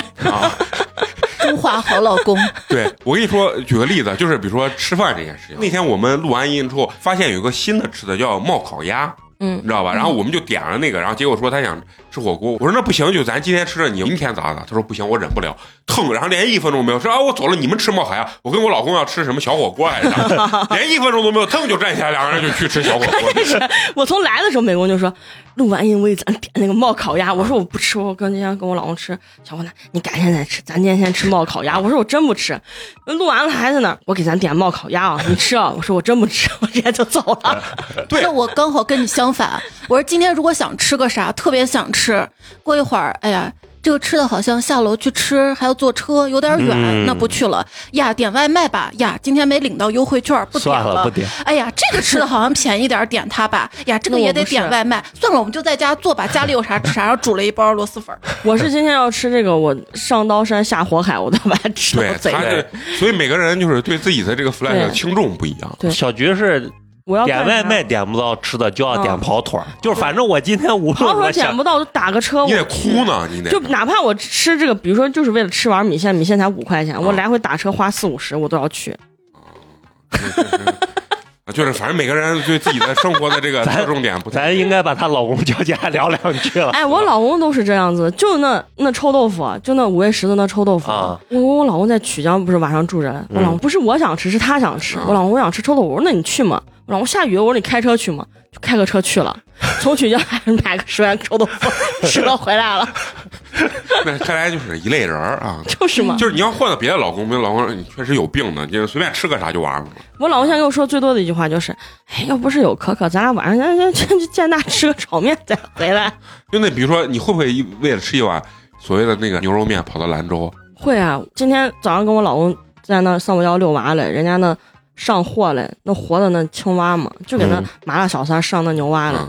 中华好老公，对我跟你说，举个例子，就是比如说吃饭这件事情。那天我们录完音之后，发现有个新的吃的叫冒烤鸭，嗯你知道吧？然后我们就点了那个，然后结果说他想吃火锅，我说那不行，就咱今天吃的，你明天咋咋？他说不行，我忍不了，腾，然后连一分钟没有，说啊我走了，你们吃冒烤鸭，我跟我老公要吃什么小火锅来着，连一分钟都没有，腾就站起来，两个人就去吃小火锅。我从来的时候，美工就说录完音我给咱点那个冒烤鸭，我说我不吃，我跟今天跟我老公吃。小伙子，你改天再吃，咱今天先吃冒烤鸭。我说我真不吃。录完了还在那，我给咱点冒烤鸭啊，你吃啊？我说我真不吃，我直接就走了。对 那我刚好跟你相反。我说今天如果想吃个啥，特别想吃，过一会儿，哎呀。这个吃的好像下楼去吃还要坐车，有点远，嗯那不去了呀。点外卖吧，呀，今天没领到优惠券，不点算了不点哎呀，这个吃的好像便宜点，点它吧。呀，这个也得点外卖，算了，我们就在家做吧。家里有啥吃啥，然后煮了一包螺蛳粉。我是今天要吃这个，我上刀山下火海，我都把它吃了。是，所以每个人就是对自己的这个 flag 轻重不一样。对小菊是我要点外卖点不到吃的，就要点嗯跑腿儿。就是反正我今天无论跑腿我点不到，就打个车。你得哭呢，你得就哪怕我吃这个，比如说就是为了吃碗米线，米线才五块钱，我来回打车花四五十，我都要去。就是反正每个人对自己的生活的这个 侧重点不太咱应该把她老公叫进来聊两句了。哎，我老公都是这样子，就那那臭豆腐，就那五味十的那臭豆腐。啊我跟我老公在曲江不是晚上住着，我老公不是我想吃，是他想吃。我老公我想吃臭豆腐，我说那你去嘛。我老公下雨，我说你开车去嘛，就开个车去了，从曲江还是买个十元臭豆腐 吃了回来了，那看来就是一类人儿啊。就是嘛。就是你要换到别的老公，别的老公你确实有病的，就是随便吃个啥就完了。我老公现在跟我说最多的一句话就是，哎，要不是有可可，咱俩晚上咱咱去建大吃个炒面再回来。就那比如说，你会不会为了吃一碗所谓的那个牛肉面跑到兰州？会啊，今天早上跟我老公在那上五幺遛娃嘞，人家那上货嘞，那活的那青蛙嘛，就给那嗯麻辣小三上那牛蛙嘞。嗯，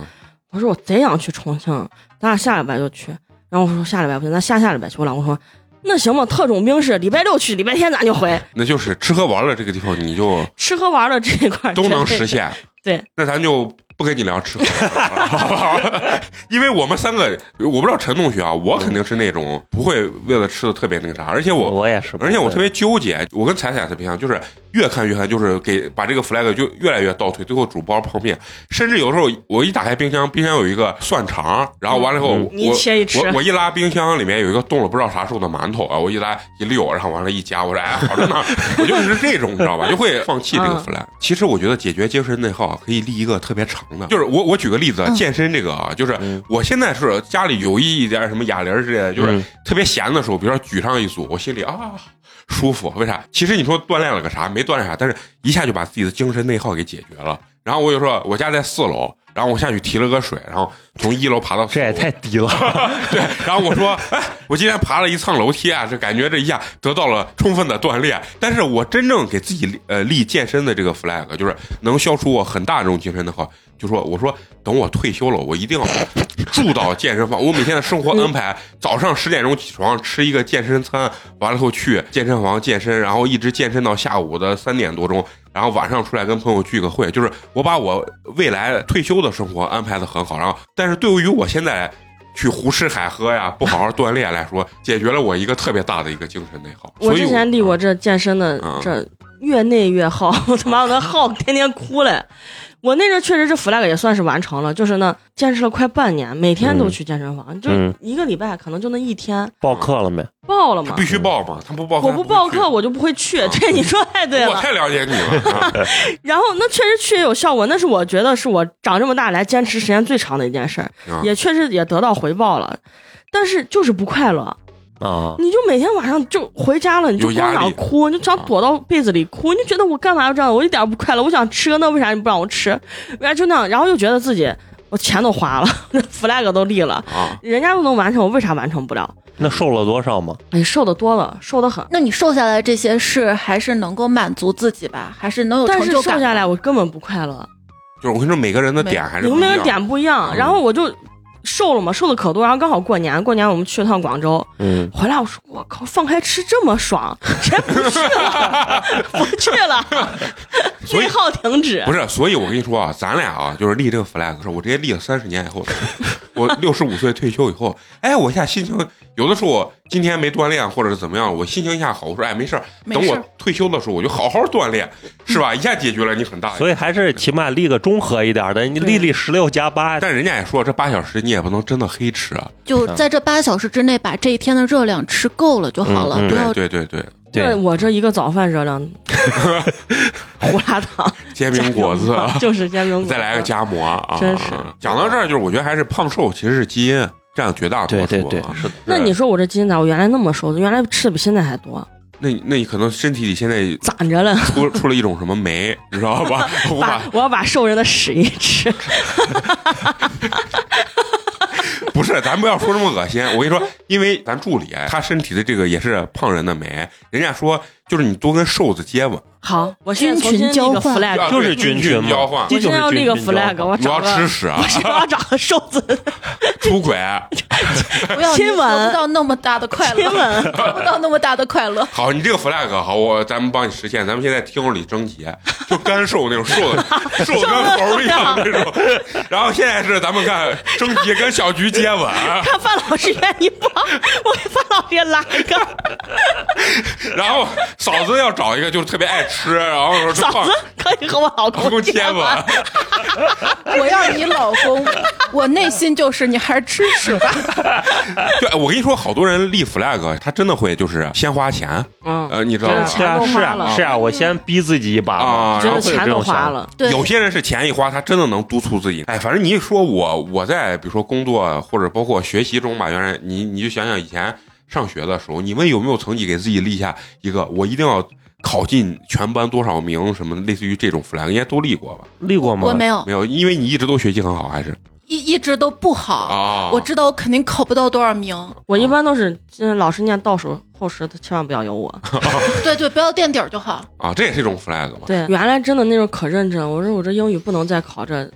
我说我贼想去重庆，咱俩下礼拜就去。然后我说下礼拜不行，咱下下礼拜去。我老公说那行吧，特种兵是礼拜六去，礼拜天咱就回。那就是吃喝玩乐这个地方，你就吃喝玩乐这一块都能实。现。对，那咱就不跟你聊吃喝玩乐了，好不好？因为我们三个，我不知道陈同学啊，我肯定是那种不会为了吃的特别那个啥，而且我我也是，而且我特别纠结，我跟彩彩特别像，就是越看越看，就是给把这个 flag 就越来越倒退，最后煮包泡面，甚至有时候我一打开冰箱，冰箱有一个蒜肠，然后完了以后嗯我你切一吃。我我一拉冰箱里面有一个冻了不知道啥时候的馒头啊，我一拉一溜，然后完了一夹，我说哎好着呢，我就是这种你知道吧，就会放弃这个嗯。flag。其实我觉得解决精神内耗啊可以立一个特别长的，就是我我举个例子，嗯健身这个啊，就是嗯我现在是家里有一点什么哑铃之类的，就是嗯特别闲的时候，比如说举上一组，我心里啊舒服。为啥？其实你说锻炼了个啥？没锻炼啥，但是一下就把自己的精神内耗给解决了。然后我就说，我家在四楼，然后我下去提了个水，然后从一楼爬到这也太低了。对，然后我说，哎，我今天爬了一趟楼梯啊，这感觉这一下得到了充分的锻炼。但是我真正给自己呃立健身的这个 flag，就是能消除我很大这种精神的话。就说我说等我退休了，我一定要住到健身房。我每天的生活安排，早上十点钟起床吃一个健身餐，完了后去健身房健身，然后一直健身到下午的三点多钟，然后晚上出来跟朋友聚个会。就是我把我未来退休的生活安排的很好，然后但是对于我现在。去胡吃海喝呀，不好好锻炼来说，解决了我一个特别大的一个精神内耗。我之前立过这健身的嗯这越内越耗，我 他妈我那耗天天哭嘞。我那阵确实这 flag 也算是完成了，就是那坚持了快半年，每天都去健身房，就嗯一个礼拜可能就那一天报课了没？报了嘛。必须报嘛，他不报课我不报课，我我就不会去。这你说太对了。我太了解你了。啊 然后那确实去也有效果，那是我觉得是我长这么大来坚持时间最长的一件事儿，啊也确实也得到回报了。但是就是不快乐，啊，你就每天晚上就回家了，你就光想哭，你就想躲到被子里哭，你就觉得我干嘛要这样？我一点不快乐，我想吃，那为啥你不让我吃？为啥就那样？然后又觉得自己我钱都花了，flag 都立了，啊，人家都能完成，我为啥完成不了？那瘦了多少吗？哎，瘦的多了，瘦的很。那你瘦下来这些是还是能够满足自己吧？还是能有但是成就感？瘦下来我根本不快乐，就是我跟你说，每个人的点还是每个人不一样。点不一样。嗯然后我就瘦了嘛，瘦的可多。然后刚好过年，过年我们去了趟广州，嗯，回来我说我靠，放开吃这么爽，谁不去了？不去了，所以内耗停止不。是，所以我跟你说啊，咱俩啊，就是立这个 flag 是我直接立了三十年以后的，我六十五岁退休以后，哎，我一下心情有的时候我今天没锻炼或者是怎么样，我心情一下好，我说哎没事儿，等我退休的时候我就好好锻炼，是吧？一下解决了你很大。所以还是起码立个中和一点的，你立立十六加八，但人家也说这八小时你也不能真的黑吃啊，就在这八小时之内把这一天的热量吃够了就好了，不要对对对对，这对，我这一个早饭热量，胡辣汤、煎饼果子，就是煎饼果子，再来个夹馍啊！真是讲到这儿，就是我觉得还是胖瘦其实是基因占了绝大多数。对对对，是的。那你说我这基因咋？我原来那么瘦，原来吃的比现在还多，那那你可能身体里现在攒着了。出出了一种什么酶，你知道吧？我把把我要把瘦人的屎一吃，不是，咱不要说这么恶心。我跟你说，因为咱助理他身体的这个也是胖人的酶，人家说就是你多跟瘦子接吻，好，我现在重菌新立个群交换 flag，啊就是对菌菌群交换我现在要立个 flag，我你要吃屎啊 我，要找个瘦子 出轨。不要亲吻得不到那么大的快乐亲，吻。得不到那么大的快乐。好，你这个 flag 好，我咱们帮你实现。咱们现在听友里征集，就干瘦那种，瘦的瘦的跟猴一样那种。然后现在是咱们看征集跟小菊接吻，看范老师愿意不？我给范老师也拉一个。然后嫂子要找一个就是特别爱吃，然后说嫂子可以和我老老公公接吻。我要你老公，我内心就是你还是吃屎吧。对，我跟你说，好多人立 flag，他真的会就是先花钱，嗯，呃，你知道吗？真是是啊是钱了啊是啊，我先逼自己一把嘛啊然后钱都。花了，对，有些人是钱一花，他真的能督促自己。哎，反正你一说我我在比如说工作或者包括学习中吧，原来你你就想想以前上学的时候，你们有没有曾经给自己立下一个我一定要考进全班多少名什么的，类似于这种 flag，应该都立过吧？立过吗？我没有没有，因为你一直都学习很好，还是一一直都不好。啊？我知道我肯定考不到多少名。我一般都是嗯老师念倒数后十，他千万不要有我。对对，不要垫底儿就好。啊，这也是一种 flag 嘛。对，原来真的那时候可认真，我说我这英语不能再考这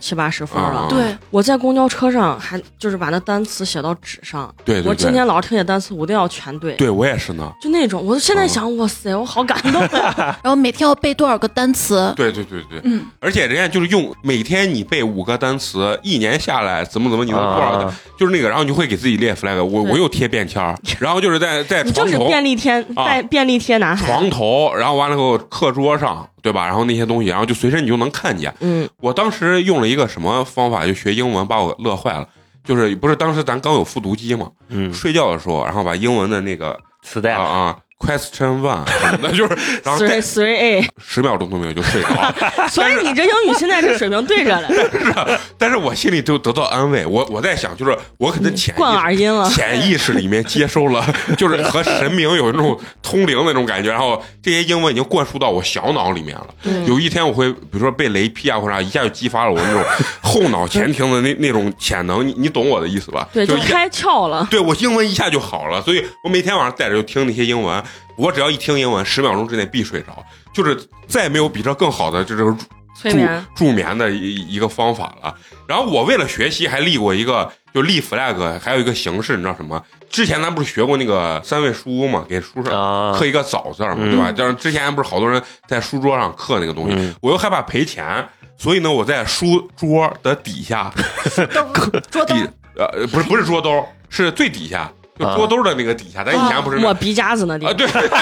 七八十分了。啊对，我在公交车上还就是把那单词写到纸上，对对我今，天老师听写单词，我一定要全对。对我也是呢。就那种，我现在想，哇塞，我好感动啊！然后每天要背多少个单词？对对对对，嗯，而且人家就是用每天你背五个单词，一年下来怎么怎么你能多少个，啊就是那个，然后你就会给自己列 flag。我对我又贴便签儿，然后就是在在你就是床头、便利贴，啊带便利贴男孩。床头，然后完了以后课桌上，对吧？然后那些东西，然后就随身你就能看见。嗯，我当时用了一个什么方法，就学英文，把我乐坏了。就是不是当时咱刚有复读机嘛，嗯，睡觉的时候，然后把英文的那个磁带啊啊 question one 什么的，就是然后 three three A，十秒钟都没有就睡着了。所以你这英语现在这水平对着了，但是我心里就得到安慰，我我在想，就是我可能潜灌意耳音了。潜意识里面接收了，就是和神明有那种通灵那种感觉，然后这些英文已经灌输到我小脑里面了。对有一天我会，比如说被雷劈啊或者啥，一下就激发了我那种 后脑前庭的那那种潜能，你你懂我的意思吧？对，就就开窍了。对我英文一下就好了，所以我每天晚上在这就听那些英文，我只要一听英文，十秒钟之内必睡着，就是再没有比这更好的这种助眠，助眠的一一个方法了。然后我为了学习还立过一个，就立 flag，还有一个形式，你知道什么？之前咱不是学过那个三味书屋嘛，给书上啊，刻一个早字儿嘛，嗯对吧？就是之前不是好多人在书桌上刻那个东西，嗯我又害怕赔钱，所以呢，我在书桌的底下 桌底呃不是不是桌兜，是最底下，桌兜的那个底下。咱以前不是那抹鼻夹子那地啊，方。对对对对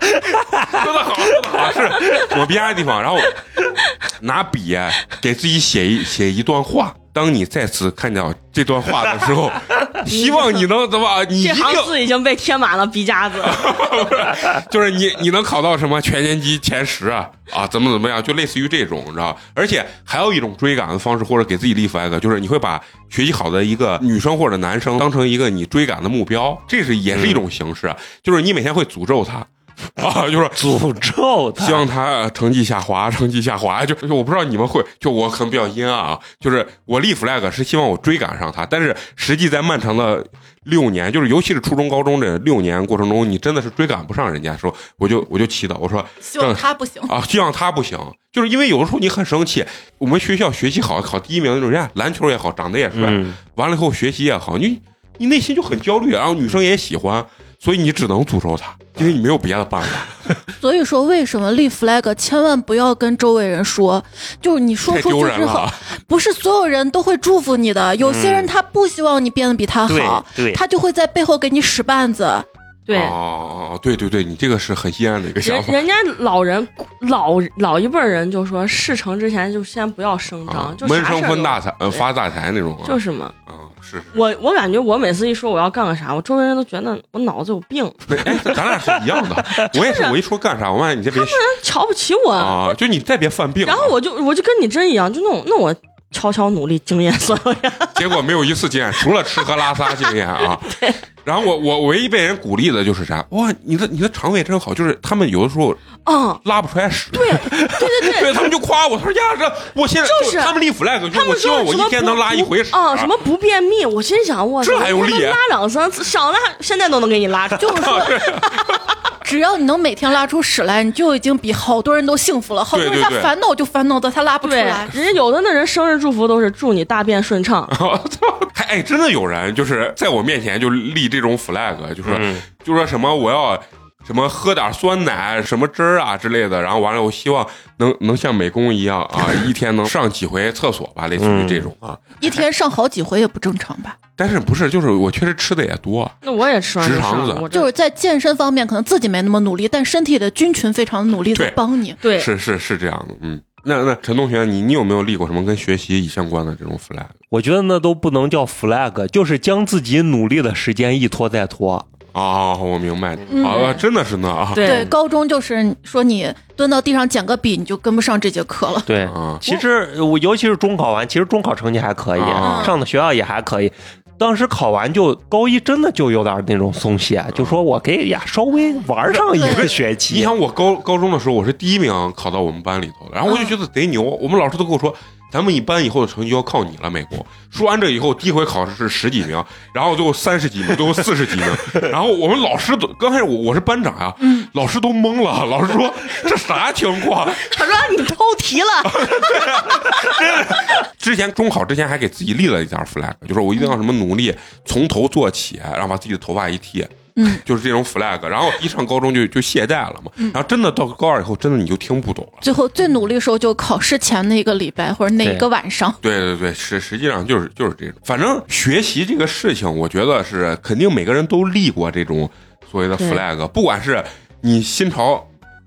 对，说的好，说的好，是抹鼻夹的地方，然后拿笔给自己写一写一段话。当你再次看到这段话的时候，希望你能怎么？你一这行字已经被贴满了鼻夹子。就是你你能考到什么全年级前十啊啊，怎么怎么样，就类似于这种，你知道？而且还有一种追赶的方式，或者给自己立 flag，就是你会把学习好的一个女生或者男生当成一个你追赶的目标，这是也是一种形式啊，就是你每天会诅咒他。啊，就是诅咒他希望他成绩下滑，成绩下滑。就就我不知道你们会，就我可能比较阴暗啊，就是我立 flag 是希望我追赶上他，但是实际在漫长的六年，就是尤其是初中、高中这六年过程中，你真的是追赶不上人家的时候，我就我就祈祷，我说希望他不行。啊，希望他不行，就是因为有的时候你很生气，我们学校学习好，考第一名那种人家篮球也好，长得也帅，嗯完了以后学习也好，你你内心就很焦虑，然后女生也喜欢，所以你只能诅咒他，因为你没有别的办法，所以说，为什么立 flag 千万不要跟周围人说？就是你说出去之后。不是所有人都会祝福你的。有些人他不希望你变得比他好，他就会在背后给你使绊子。对。哦，对对对，你这个是很阴暗的一个想法。人人家老人老老一辈儿人就说事成之前就先不要声张，啊就，闷声啥事儿都分大财，呃，发大财那种啊。就是嘛。啊，是。我我感觉我每次一说我要干个啥，我周围人都觉得我脑子有病，咱俩是一样的。我也是，我一说干啥，我发现你这别瞧不起我。啊，就你再别犯病。然后我就我就跟你真一样，就那种那我悄悄努力惊艳所有人。结果没有一次经验，除了吃喝拉撒经验啊。然后我我唯一被人鼓励的就是啥？哇，你的你的肠胃真好，就是他们有的时候嗯，拉不出来屎，对对对对。对 他们就夸我，他说呀，这我现在就是他们立 flag，就他们是我希望我一天能拉一回屎啊，什么不便秘？我心想，我这还用力拉两三次，想拉现在都能给你拉出。就是说，只要你能每天拉出屎来，你就已经比好多人都幸福了。好多人对对对他烦恼就烦恼的他拉不出，来。人家有的那人生日祝福都是祝你大便顺畅，我操！还哎，真的有人就是在我面前就立这种 flag，就是、嗯就说什么我要什么喝点酸奶、什么汁儿啊之类的，然后完了我希望能能像美工一样啊，一天能上几回厕所吧，类似于这种啊。一天上好几回也不正常吧？但是不是就是我确实吃的也多，那我也吃直肠子就是在健身方面，可能自己没那么努力，但身体的菌群非常努力的帮你。对是是是这样的，嗯。那那陈同学，你你有没有立过什么跟学习相关的这种 flag 我觉得那都不能叫 flag，就是将自己努力的时间一拖再拖。哦，我明白，嗯啊，真的是那啊，对对，高中就是说你蹲到地上捡个笔，你就跟不上这节课了。对，啊，其实我尤其是中考完，其实中考成绩还可以，啊上的学校也还可以。当时考完就高一，真的就有点那种松懈，就说我可以呀稍微玩上一个学期 你。想我高高中的时候，我是第一名考到我们班里头的，然后我就觉得贼牛。我们老师都跟我说，咱们一班以后的成绩要靠你了，美国。说完这以后，第一回考试是十几名，然后最后三十几名，最后四十几名。然后我们老师都刚开始我我是班长呀、老师都懵了，老师说 这啥情况？他说你偷题了，之前中考之前还给自己立了一点 flag，就说我一定要什么努力从头做起，然后把自己的头发一剃。嗯，就是这种 flag，然后一上高中就就懈怠了嘛，然后真的到高二以后，真的你就听不懂了。最后最努力的时候就考试前那个礼拜或者哪对个晚上。对对对，实实际上就是就是这种。反正学习这个事情，我觉得是肯定每个人都立过这种所谓的 flag，不管是你心潮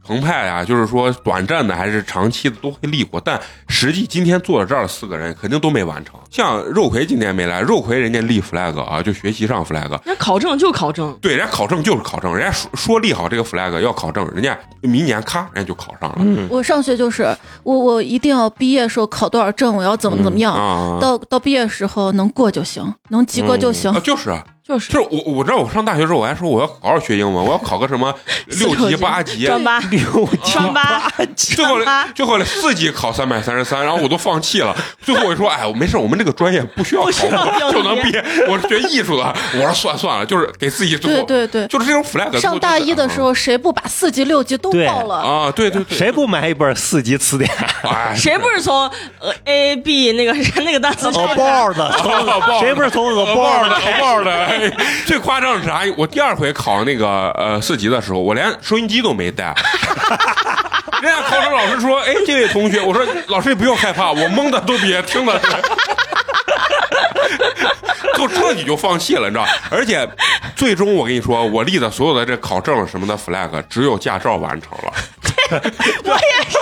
澎湃啊、就是说短暂的还是长期的都会立过。但实际今天坐在这儿的四个人肯定都没完成。像肉葵今天没来，肉葵人家立 flag 啊，就学习上 flag。人家考证就考证，对，人家考证就是考证，人家说说立好这个 flag 要考证，人家明年咔人家就考上了。嗯，我上学就是我我一定要毕业时候考多少证，我要怎么怎么样。啊到到毕业时候能过就行，能及格就行。啊，就是啊，就是就是我我知道我上大学的时候我还说我要好好学英文，我要考个什么 六级八级，专八六 级专八，最 后专最后四级考三百三十三，然后我都放弃了。最后我说，哎，我没事，我们这个专业不需要考不需要就能毕业。我是学艺术的，我说算算了，就是给自己对对对，就是这种 flag。上大一的时候，谁不把四级六级都报了？啊，对对对，谁不买一本四级词典？哎，谁不是从呃 A B 那个那个单词哦，报的，从谁不是从鹅报的报的？鹅报的，哎 最夸张的是啥？我第二回考那个呃四级的时候，我连收音机都没带。人家考试老师说：“哎，这位同学，我说老师你不用害怕，我蒙的都比听的准。”就彻底就放弃了，你知道？而且最终我跟你说，我立的所有的这考证什么的 flag，只有驾照完成了，我也是，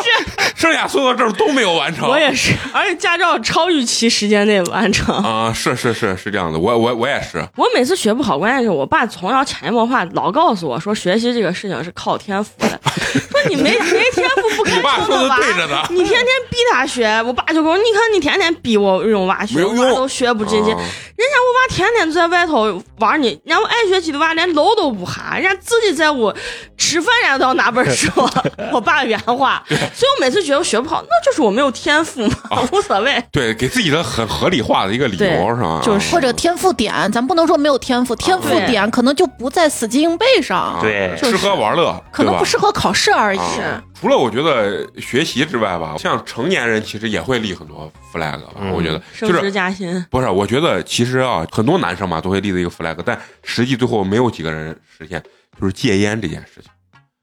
剩下所有的证都没有完成。我也是，而且驾照超预期时间内完成。啊，是是是是这样的，我我我也是。我每次学不好，关键是我爸从小潜移默化老告诉我说，学习这个事情是靠天赋的，说你没没天赋不该你爸说的娃，对着呢。你天天逼他学，我爸就跟我，你看你天天逼我用娃学，我娃都学不进去。啊人家我爸天天在外头玩你，人家我爱学习的娃连楼都不哈，人家自己在屋吃饭，人家都要拿本书。我爸原话，所以我每次觉得我学不好，那就是我没有天赋嘛，无所谓。对，给自己的很合理化的一个理由是吧？就是或者天赋点，咱不能说没有天赋，天赋点可能就不在死记硬背上，啊对吃喝玩乐，可能不适合考试而已。啊除了我觉得学习之外吧，像成年人其实也会立很多 flag 吧。嗯我觉得就升职是加薪，不是？我觉得其实啊，很多男生嘛都会立的一个 flag，但实际最后没有几个人实现，就是戒烟这件事情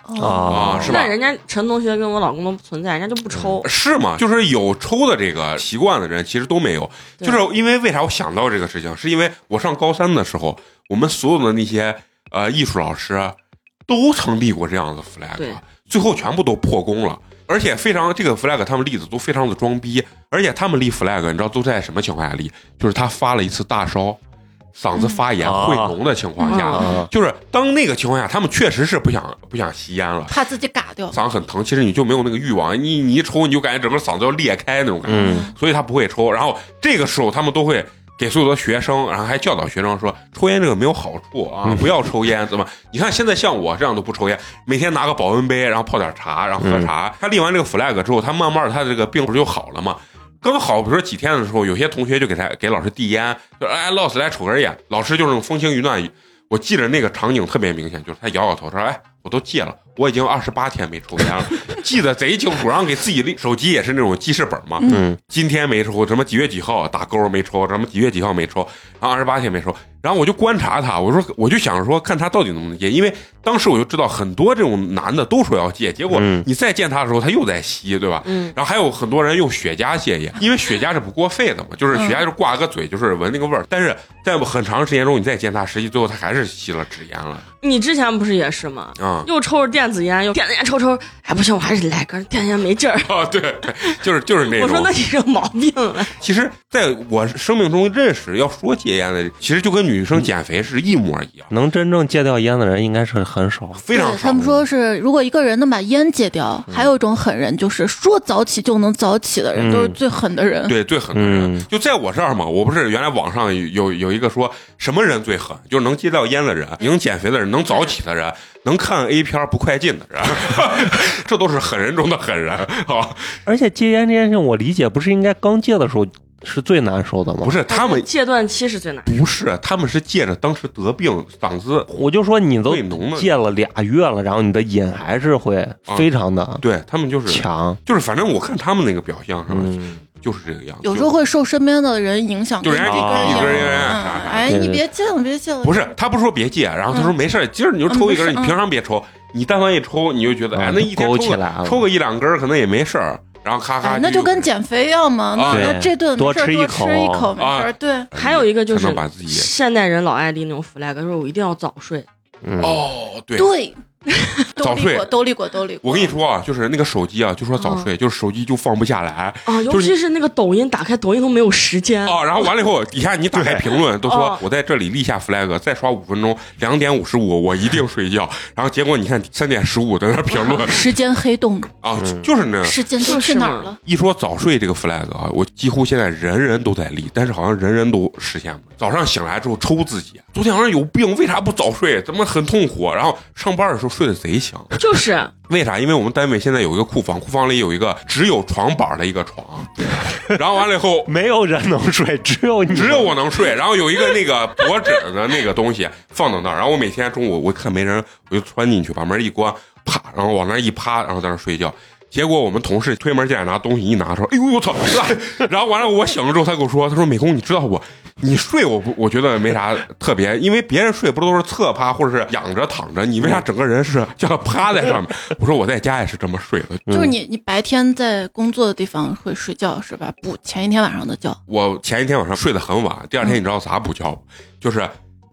哦啊，是吧那？人家陈同学跟我老公都不存在，人家就不抽。是吗？就是有抽的这个习惯的人，其实都没有。就是因为为啥我想到这个事情，是因为我上高三的时候，我们所有的那些呃艺术老师都曾立过这样的 flag，最后全部都破功了。而且非常这个 flag，他们立的都非常的装逼，而且他们立 flag，你知道都在什么情况下立？就是他发了一次大烧，嗓子发炎、嗯会脓的情况下，啊就是当那个情况下，他们确实是不想不想吸烟了，怕自己嘎掉。嗓子很疼，其实你就没有那个欲望，你你一抽你就感觉整个嗓子要裂开那种感觉，嗯所以他不会抽。然后这个时候他们都会给所有的学生，然后还教导学生说，抽烟这个没有好处啊，不要抽烟，怎么？你看现在像我这样都不抽烟，每天拿个保温杯，然后泡点茶，然后喝茶。他立完这个 flag 之后，他慢慢的他这个病不是就好了吗？刚好，比如说几天的时候，有些同学就给他给老师递烟，就哎，老师来抽根烟。老师就是风轻云淡。我记得那个场景特别明显，就是他摇摇头说：“哎，我都戒了，我已经二十八天没抽烟了，记得贼清楚。”然后给自己的手机也是那种记事本嘛，嗯今天没抽，什么几月几号打勾没抽，什么几月几号没抽，然后二十八天没抽，然后我就观察他，我说我就想说看他到底能不能戒，因为当时我就知道很多这种男的都说要戒，结果嗯你再见他的时候他又在吸，对吧？嗯，然后还有很多人用雪茄戒烟，因为雪茄是不过肺的嘛，就是雪茄就是挂个嘴，就是闻那个味儿。但是在很长时间中，你再见他，实际最后他还是吸了纸烟了你之前不是也是吗？啊、又抽着电子烟，又电子烟抽抽，哎不行，我还是来根电子烟没劲儿。啊！对，就是就是那种。我说那你是有毛病了。其实在我生命中认识要说戒烟的，其实就跟女生减肥是一模一样，能真正戒掉烟的人应该是很少。非常少。他们说是，如果一个人能把烟戒掉，还有一种狠人，就是说早起就能早起的人，嗯都是最狠的人。对最狠的人，嗯就在我这儿嘛。我不是原来网上有有有一个说什么人最狠，就是能戒掉烟的人，能减肥的人，能早起的人，能看 A 片不快进的人，这都是狠人中的狠人啊！而且戒烟这件事情，我理解不是应该刚戒的时候是最难受的吗？不是他们戒断期是最难。不是，他们是借着当时得病，嗓子我就说你都戒了俩月了，然后你的瘾还是会非常的对他们就是强。就是，反正我看他们那个表象是吧嗯，就是这个样子。有时候会受身边的人影响，就一根一根烟烟啥啥哎，你别戒了，别戒了。不是他不是说别戒，然后他说没事，今儿你就抽一根你平常别抽，你但凡一抽，你就觉得哎，嗯那一天抽个起来抽个一两根可能也没事儿，然后咔咔哎，那就跟减肥一样嘛，那啊那这顿多吃一口多吃一口没事。对，还有一个就是现代人老爱立那种 flag，说我一定要早睡。嗯，哦，对。对，早 睡都立过，都立过，都立过。我跟你说啊，就是那个手机啊，就说早睡，就是手机就放不下来啊，尤其是那个抖音，打开抖音都没有时间。啊。然后完了以后，底下你打开评论都说哦我在这里立下 flag，再刷五分钟，两点五十五我一定睡觉。然后结果你看三点十五在那评论时间黑洞，啊，就是那样。时间都去哪儿了？一说早睡这个 flag 啊，我几乎现在人人都在立，但是好像人人都实现不了。早上醒来之后抽自己，昨天晚上有病，为啥不早睡？怎么很痛苦？然后上班的时候睡得贼香，就是为啥？因为我们单位现在有一个库房，库房里有一个只有床板的一个床，然后完了以后。没有人能睡，只有你，只有我能睡，然后有一个那个脖枕的那个东西放到那儿，然后我每天中午我看没人，我就钻进去，把门一关，啪，然后往那儿一趴，然后在那儿睡觉。结果我们同事推门进来拿东西一拿说：“哎呦我操！”然后完了我醒了之后，他跟我说：“他说美工，你知道不？你睡我不，我觉得没啥特别，因为别人睡不都是侧趴或者是仰着躺着，你为啥整个人是像趴在上面？”我说我在家也是这么睡的，就是你，你白天在工作的地方会睡觉是吧？补前一天晚上的觉。我前一天晚上睡得很晚，第二天你知道咋补觉？就是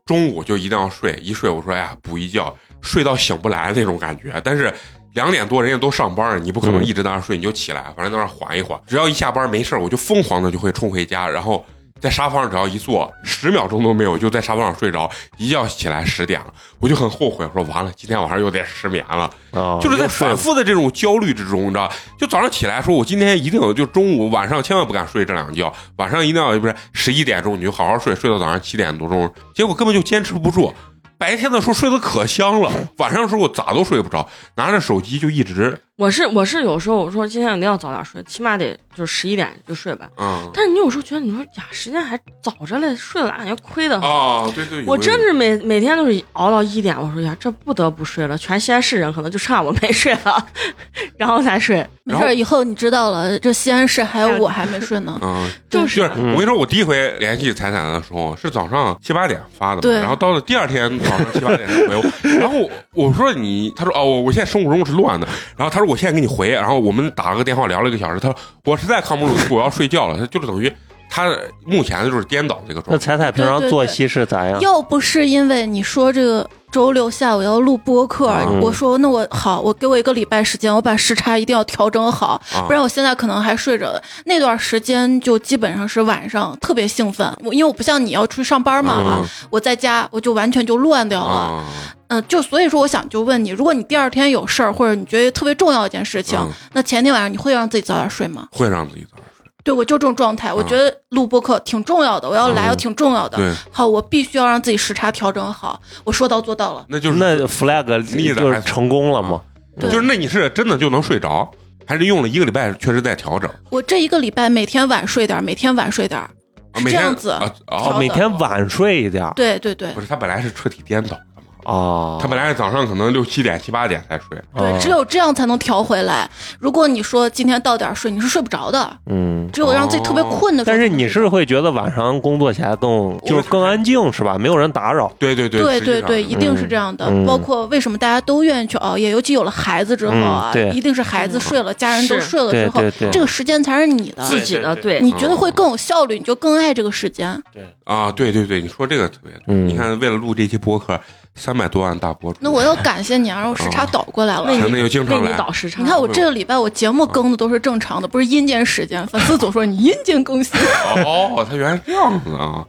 中午就一定要睡，一睡我说哎呀补一觉，睡到醒不来那种感觉。但是两点多人家都上班了，你不可能嗯一直在那儿睡，你就起来，反正在那儿缓一缓。只要一下班没事儿我就疯狂的就会冲回家，然后在沙发上只要一坐，十秒钟都没有，就在沙发上睡着，一觉起来十点了，我就很后悔，说完了，今天晚上又得失眠了，啊，就是在反复的这种焦虑之中，你知道，就早上起来说，我今天一定就中午晚上千万不敢睡这两觉，晚上一定要不是十一点钟你就好好睡，睡到早上七点多钟，结果根本就坚持不住。白天的时候睡得可香了，晚上的时候我咋都睡不着，拿着手机就一直我是我是有时候我说今天一定要早点睡，起码得就十一点就睡吧。嗯但是你有时候觉得你说呀，时间还早着嘞，睡了感觉亏的很。啊，对对，我那真是每每天都是熬到一点，我说呀，这不得不睡了。全西安市人可能就差我没睡了，然后才睡。没事，以后你知道了，这西安市还有我还没睡呢。嗯，就是就是我跟你说，我第一回联系彩彩的时候是早上七八点发的，对然后到了第二天早上七八点才回我，然后我我说你，他说哦，我我现在生物钟是乱的，然后他说我现在给你回，然后我们打了个电话聊了一个小时，他说我实在扛不住，我要睡觉了，他就是等于他目前就是颠倒这个状态。那彩彩平常作息是咋样？要不是因为你说这个周六下午要录播客，嗯我说那我好，我给我一个礼拜时间，我把时差一定要调整好，啊不然我现在可能还睡着了。那段时间就基本上是晚上特别兴奋，我因为我不像你要出去上班嘛，我在家我就完全就乱掉了。啊，嗯，就所以说我想就问你，如果你第二天有事儿，或者你觉得特别重要一件事情，嗯那前天晚上你会让自己早点睡吗？会让自己早。对，我就这种状态，我嗯觉得录播课挺重要的，我要来，嗯我挺重要的。对，好，我必须要让自己时差调整好，我说到做到了。那就是那 flag 立的还就是成功了吗？对就是那你是真的就能睡着，还是用了一个礼拜确实在调整？我这一个礼拜每天晚睡点儿，每天晚睡点这样子啊每天晚睡一点儿对对对不是他本来是彻底颠倒哦，他本来早上可能六七点七八点才睡，哦对，只有这样才能调回来。如果你说今天到点睡，你是睡不着的。嗯。只有让自己特别困的时候。但是你是会觉得晚上工作起来更就是更安静是吧？没有人打扰。对对对对对对，一定是这样的。嗯包括为什么大家都愿意去熬夜，尤其有了孩子之后啊，一定是孩子睡了，家人都睡了之后对对对，这个时间才是你的。自己的对，你觉得会更有效率，你就更爱这个时间。对啊，对对对，你说这个特别你看，为了录这期播客，三百多万大博主，那我要感谢你啊，让我时差倒过来了。为那就经常倒时差。你看我这个礼拜我节目更的都是正常的，不是阴间时间。粉丝总说你阴间更新，哦，他原来是这样子啊！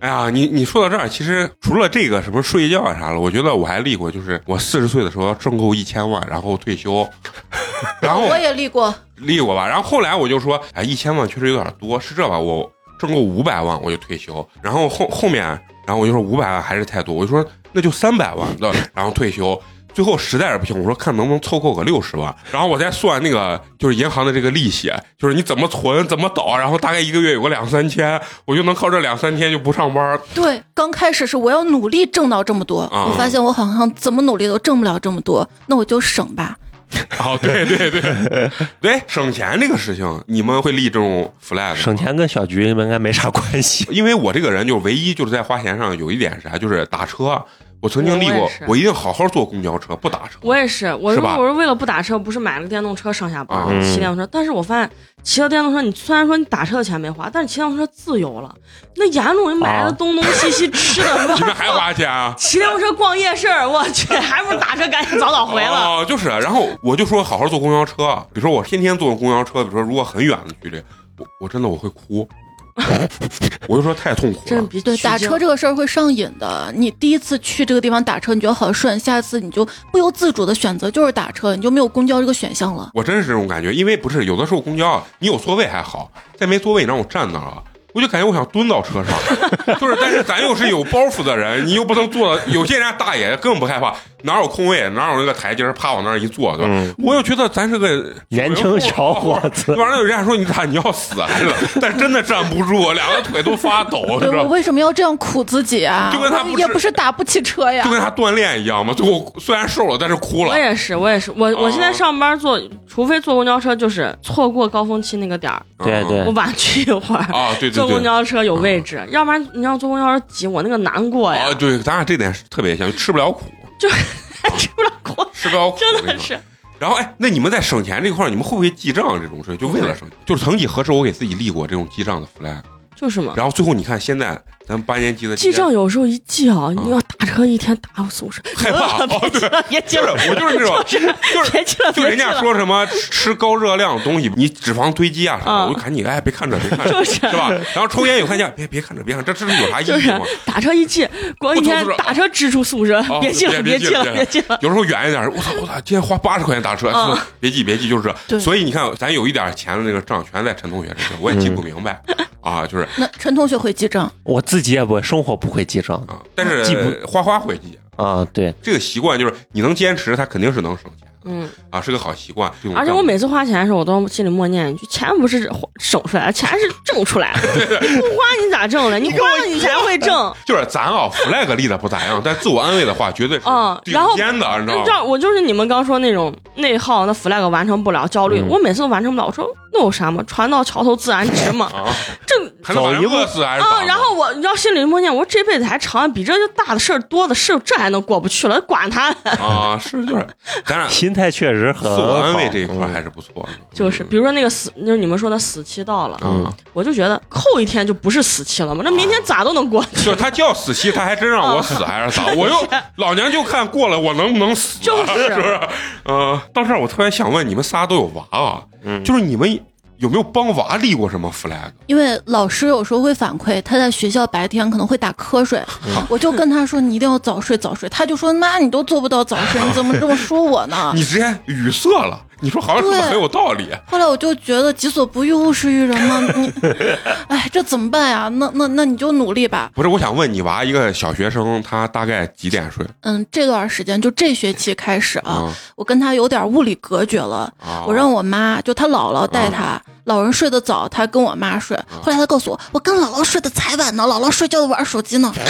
哎呀，你你说到这儿，其实除了这个什么睡觉啊啥的，我觉得我还立过，就是我四十岁的时候要挣够一千万，然后退休，然后我也立过。立过吧。然后后来我就说，哎，一千万确实有点多，是这吧？我挣够五百万我就退休。然后后后面，然后我就说五百万还是太多，我就说那就三百万的，然后退休。最后实在是不行，我说看能不能凑够个六十万，然后我再算那个就是银行的这个利息，就是你怎么存怎么倒，然后大概一个月有个两三千，我就能靠这两三千就不上班。对，刚开始是我要努力挣到这么多，啊我发现我好像怎么努力都挣不了这么多，那我就省吧。哦，对对对 对，省钱这个事情，你们会立这种 flag 省钱跟小菊应该没啥关系。因为我这个人就唯一就是在花钱上有一点是啥，就是打车。我曾经立过我，我一定好好坐公交车，不打车。我也是，我是吧我是为了不打车，不是买了个电动车上下班啊，骑电动车。但是我发现骑了电动车，你虽然说你打车的钱没花，但是骑电动车自由了。那沿路你买的啊东东西西 吃的，你们还花钱啊？骑电动车逛夜市儿，我去，还不如打车赶紧早早回了。哦，就是，然后我就说好好坐公交车，比如说我天天坐公交车，比如说如果很远的距离，我我真的我会哭，我就说太痛苦了。对，打车这个事儿会上瘾的。你第一次去这个地方打车，你觉得好顺，下次你就不由自主的选择就是打车，你就没有公交这个选项了。我真是这种感觉，因为不是有的时候公交啊你有座位还好，再没座位你让我站那儿了。我就感觉我想蹲到车上，就是，但是咱又是有包袱的人，你又不能坐。有些人家大爷更不害怕，哪有空位，哪有那个台阶儿，啪往那儿一坐，对吧？嗯我又觉得咱是个年轻小伙子完了有人家说你咋你要死还是？但是真的站不住，两个腿都发抖，我？为什么要这样苦自己啊？就跟他不也不是打不起车呀就。跟他锻炼一样嘛。最后虽然瘦了，但是哭了我。也是，我也是，我我现在上班坐，除非坐公交车，就是错过高峰期那个点儿，对对我晚去一会儿。啊，对对坐公。交车有位置，要不然你要坐公交车挤，我那个难过呀啊，，对，咱俩这点特别像，吃不了苦，就 吃不了苦，吃不了苦，真的是。然后哎，那你们在省钱这块儿，你们会不会记账这种事？就为了省，就是曾几何时我给自己立过这种记账的 flag。就是嘛。然后最后你看现在咱们八年级的记账有时候一记啊，你要打车一天打四五十，害怕 哦对别记了，就是我就是那种就是别记了，就人家。说什么吃高热量的东西，你脂肪堆积啊啥的，啊我就赶紧哎别看这别看这，就是吧？然后抽烟有看见，别别看这别看这，这是有啥意就是义吗？打车一记，过一天打车支出四五十哦，别记了，别记了，别别记了。有时候远一点，我操我操，今天花八十块钱打车，嗯别记别记，就是所以你看，咱有一点钱的那个账全在陈同学身上，我也记不明白啊，就是那陈同学会记账，我自己也不会，生活不会记账啊，但是记不花花会记。啊。对，这个习惯就是你能坚持，他肯定是能省钱嗯，啊，是个好习惯。而且我每次花钱的时候，我都心里默念一句：钱不是省出来的，钱是挣出来的。不花你咋挣的？你花了你才会挣。就是咱啊，flag 立的不咋样，但自我安慰的话，绝对是顶嗯然后尖的，你知道我就是你们刚说那种内耗，那 flag 完成不了，焦虑，嗯我每次都完成不了。我说那有啥嘛？船到桥头自然直嘛。啊，这还能把人走一步饿死还是啊，然后我你知道心里默念，我说这辈子还长，比这就大的事儿多的是，这还能过不去了？管他，啊，是就是，咱俩自心态确实很我安慰这一块嗯还是不错的。就是比如说那个死，就是你们说的死期到了，嗯，我就觉得扣一天就不是死期了嘛，那明天咋都能过去。就他叫死期，他还真让我死还是咋？我又老娘就看过了，我能不能死啊？就是 是不是？呃，到这儿我突然想问，你们仨都有娃啊，嗯就是你们有没有帮娃立过什么 flag？因为老师有时候会反馈他在学校白天可能会打瞌睡，嗯。我就跟他说你一定要早睡早睡，他就说妈你都做不到早睡，你怎么这么说我呢？你直接语塞了，你说好像说的很有道理。后来我就觉得己所不欲勿施于人嘛，你，哎，这怎么办呀？那那那你就努力吧。不是，我想问你娃一个小学生，他大概几点睡嗯，这段时间就这学期开始啊，啊？我跟他有点物理隔绝了。啊我让我妈就他姥姥带他，老人睡得早，他跟我妈睡。后来他告诉我，我跟姥姥睡得才晚呢，姥姥睡觉玩手机呢。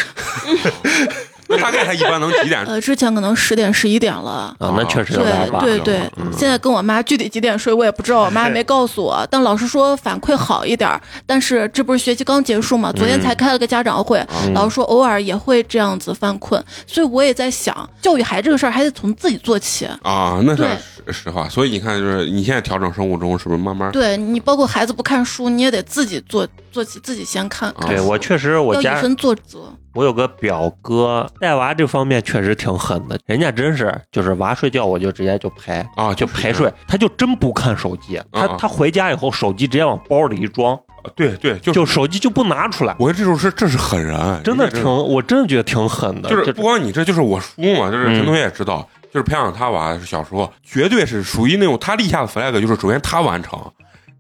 那大概他一般能几点？呃，之前可能十点十一点了。啊，那确实有对点晚。对对嗯，现在跟我妈具体几点睡我也不知道，我妈也没告诉我。但老师说反馈好一点，但是这不是学期刚结束嘛，昨天才开了个家长会，老师说偶尔也会这样子犯困，所以我也在想，教育孩子这个事儿还得从自己做起。啊，那是对实实话。所以你看，就是你现在调整生物钟，是不是慢慢？对你，包括孩子不看书，你也得自己做做起，自己先看。啊对我确实，我以身作则。我有个表哥带娃这方面确实挺狠的，人家真是就是娃睡觉我就直接就陪啊，就陪睡，他就真不看手机，他啊他回家以后手机直接往包里一装，对对，就就手机就不拿出来，我这种是这是狠人，真的挺，我真的觉得挺狠的，就是不光你这就是我叔嘛，就是嗯陈同学也知道，就是培养他娃是小时候，绝对是属于那种他立下的 flag，就是首先他完成，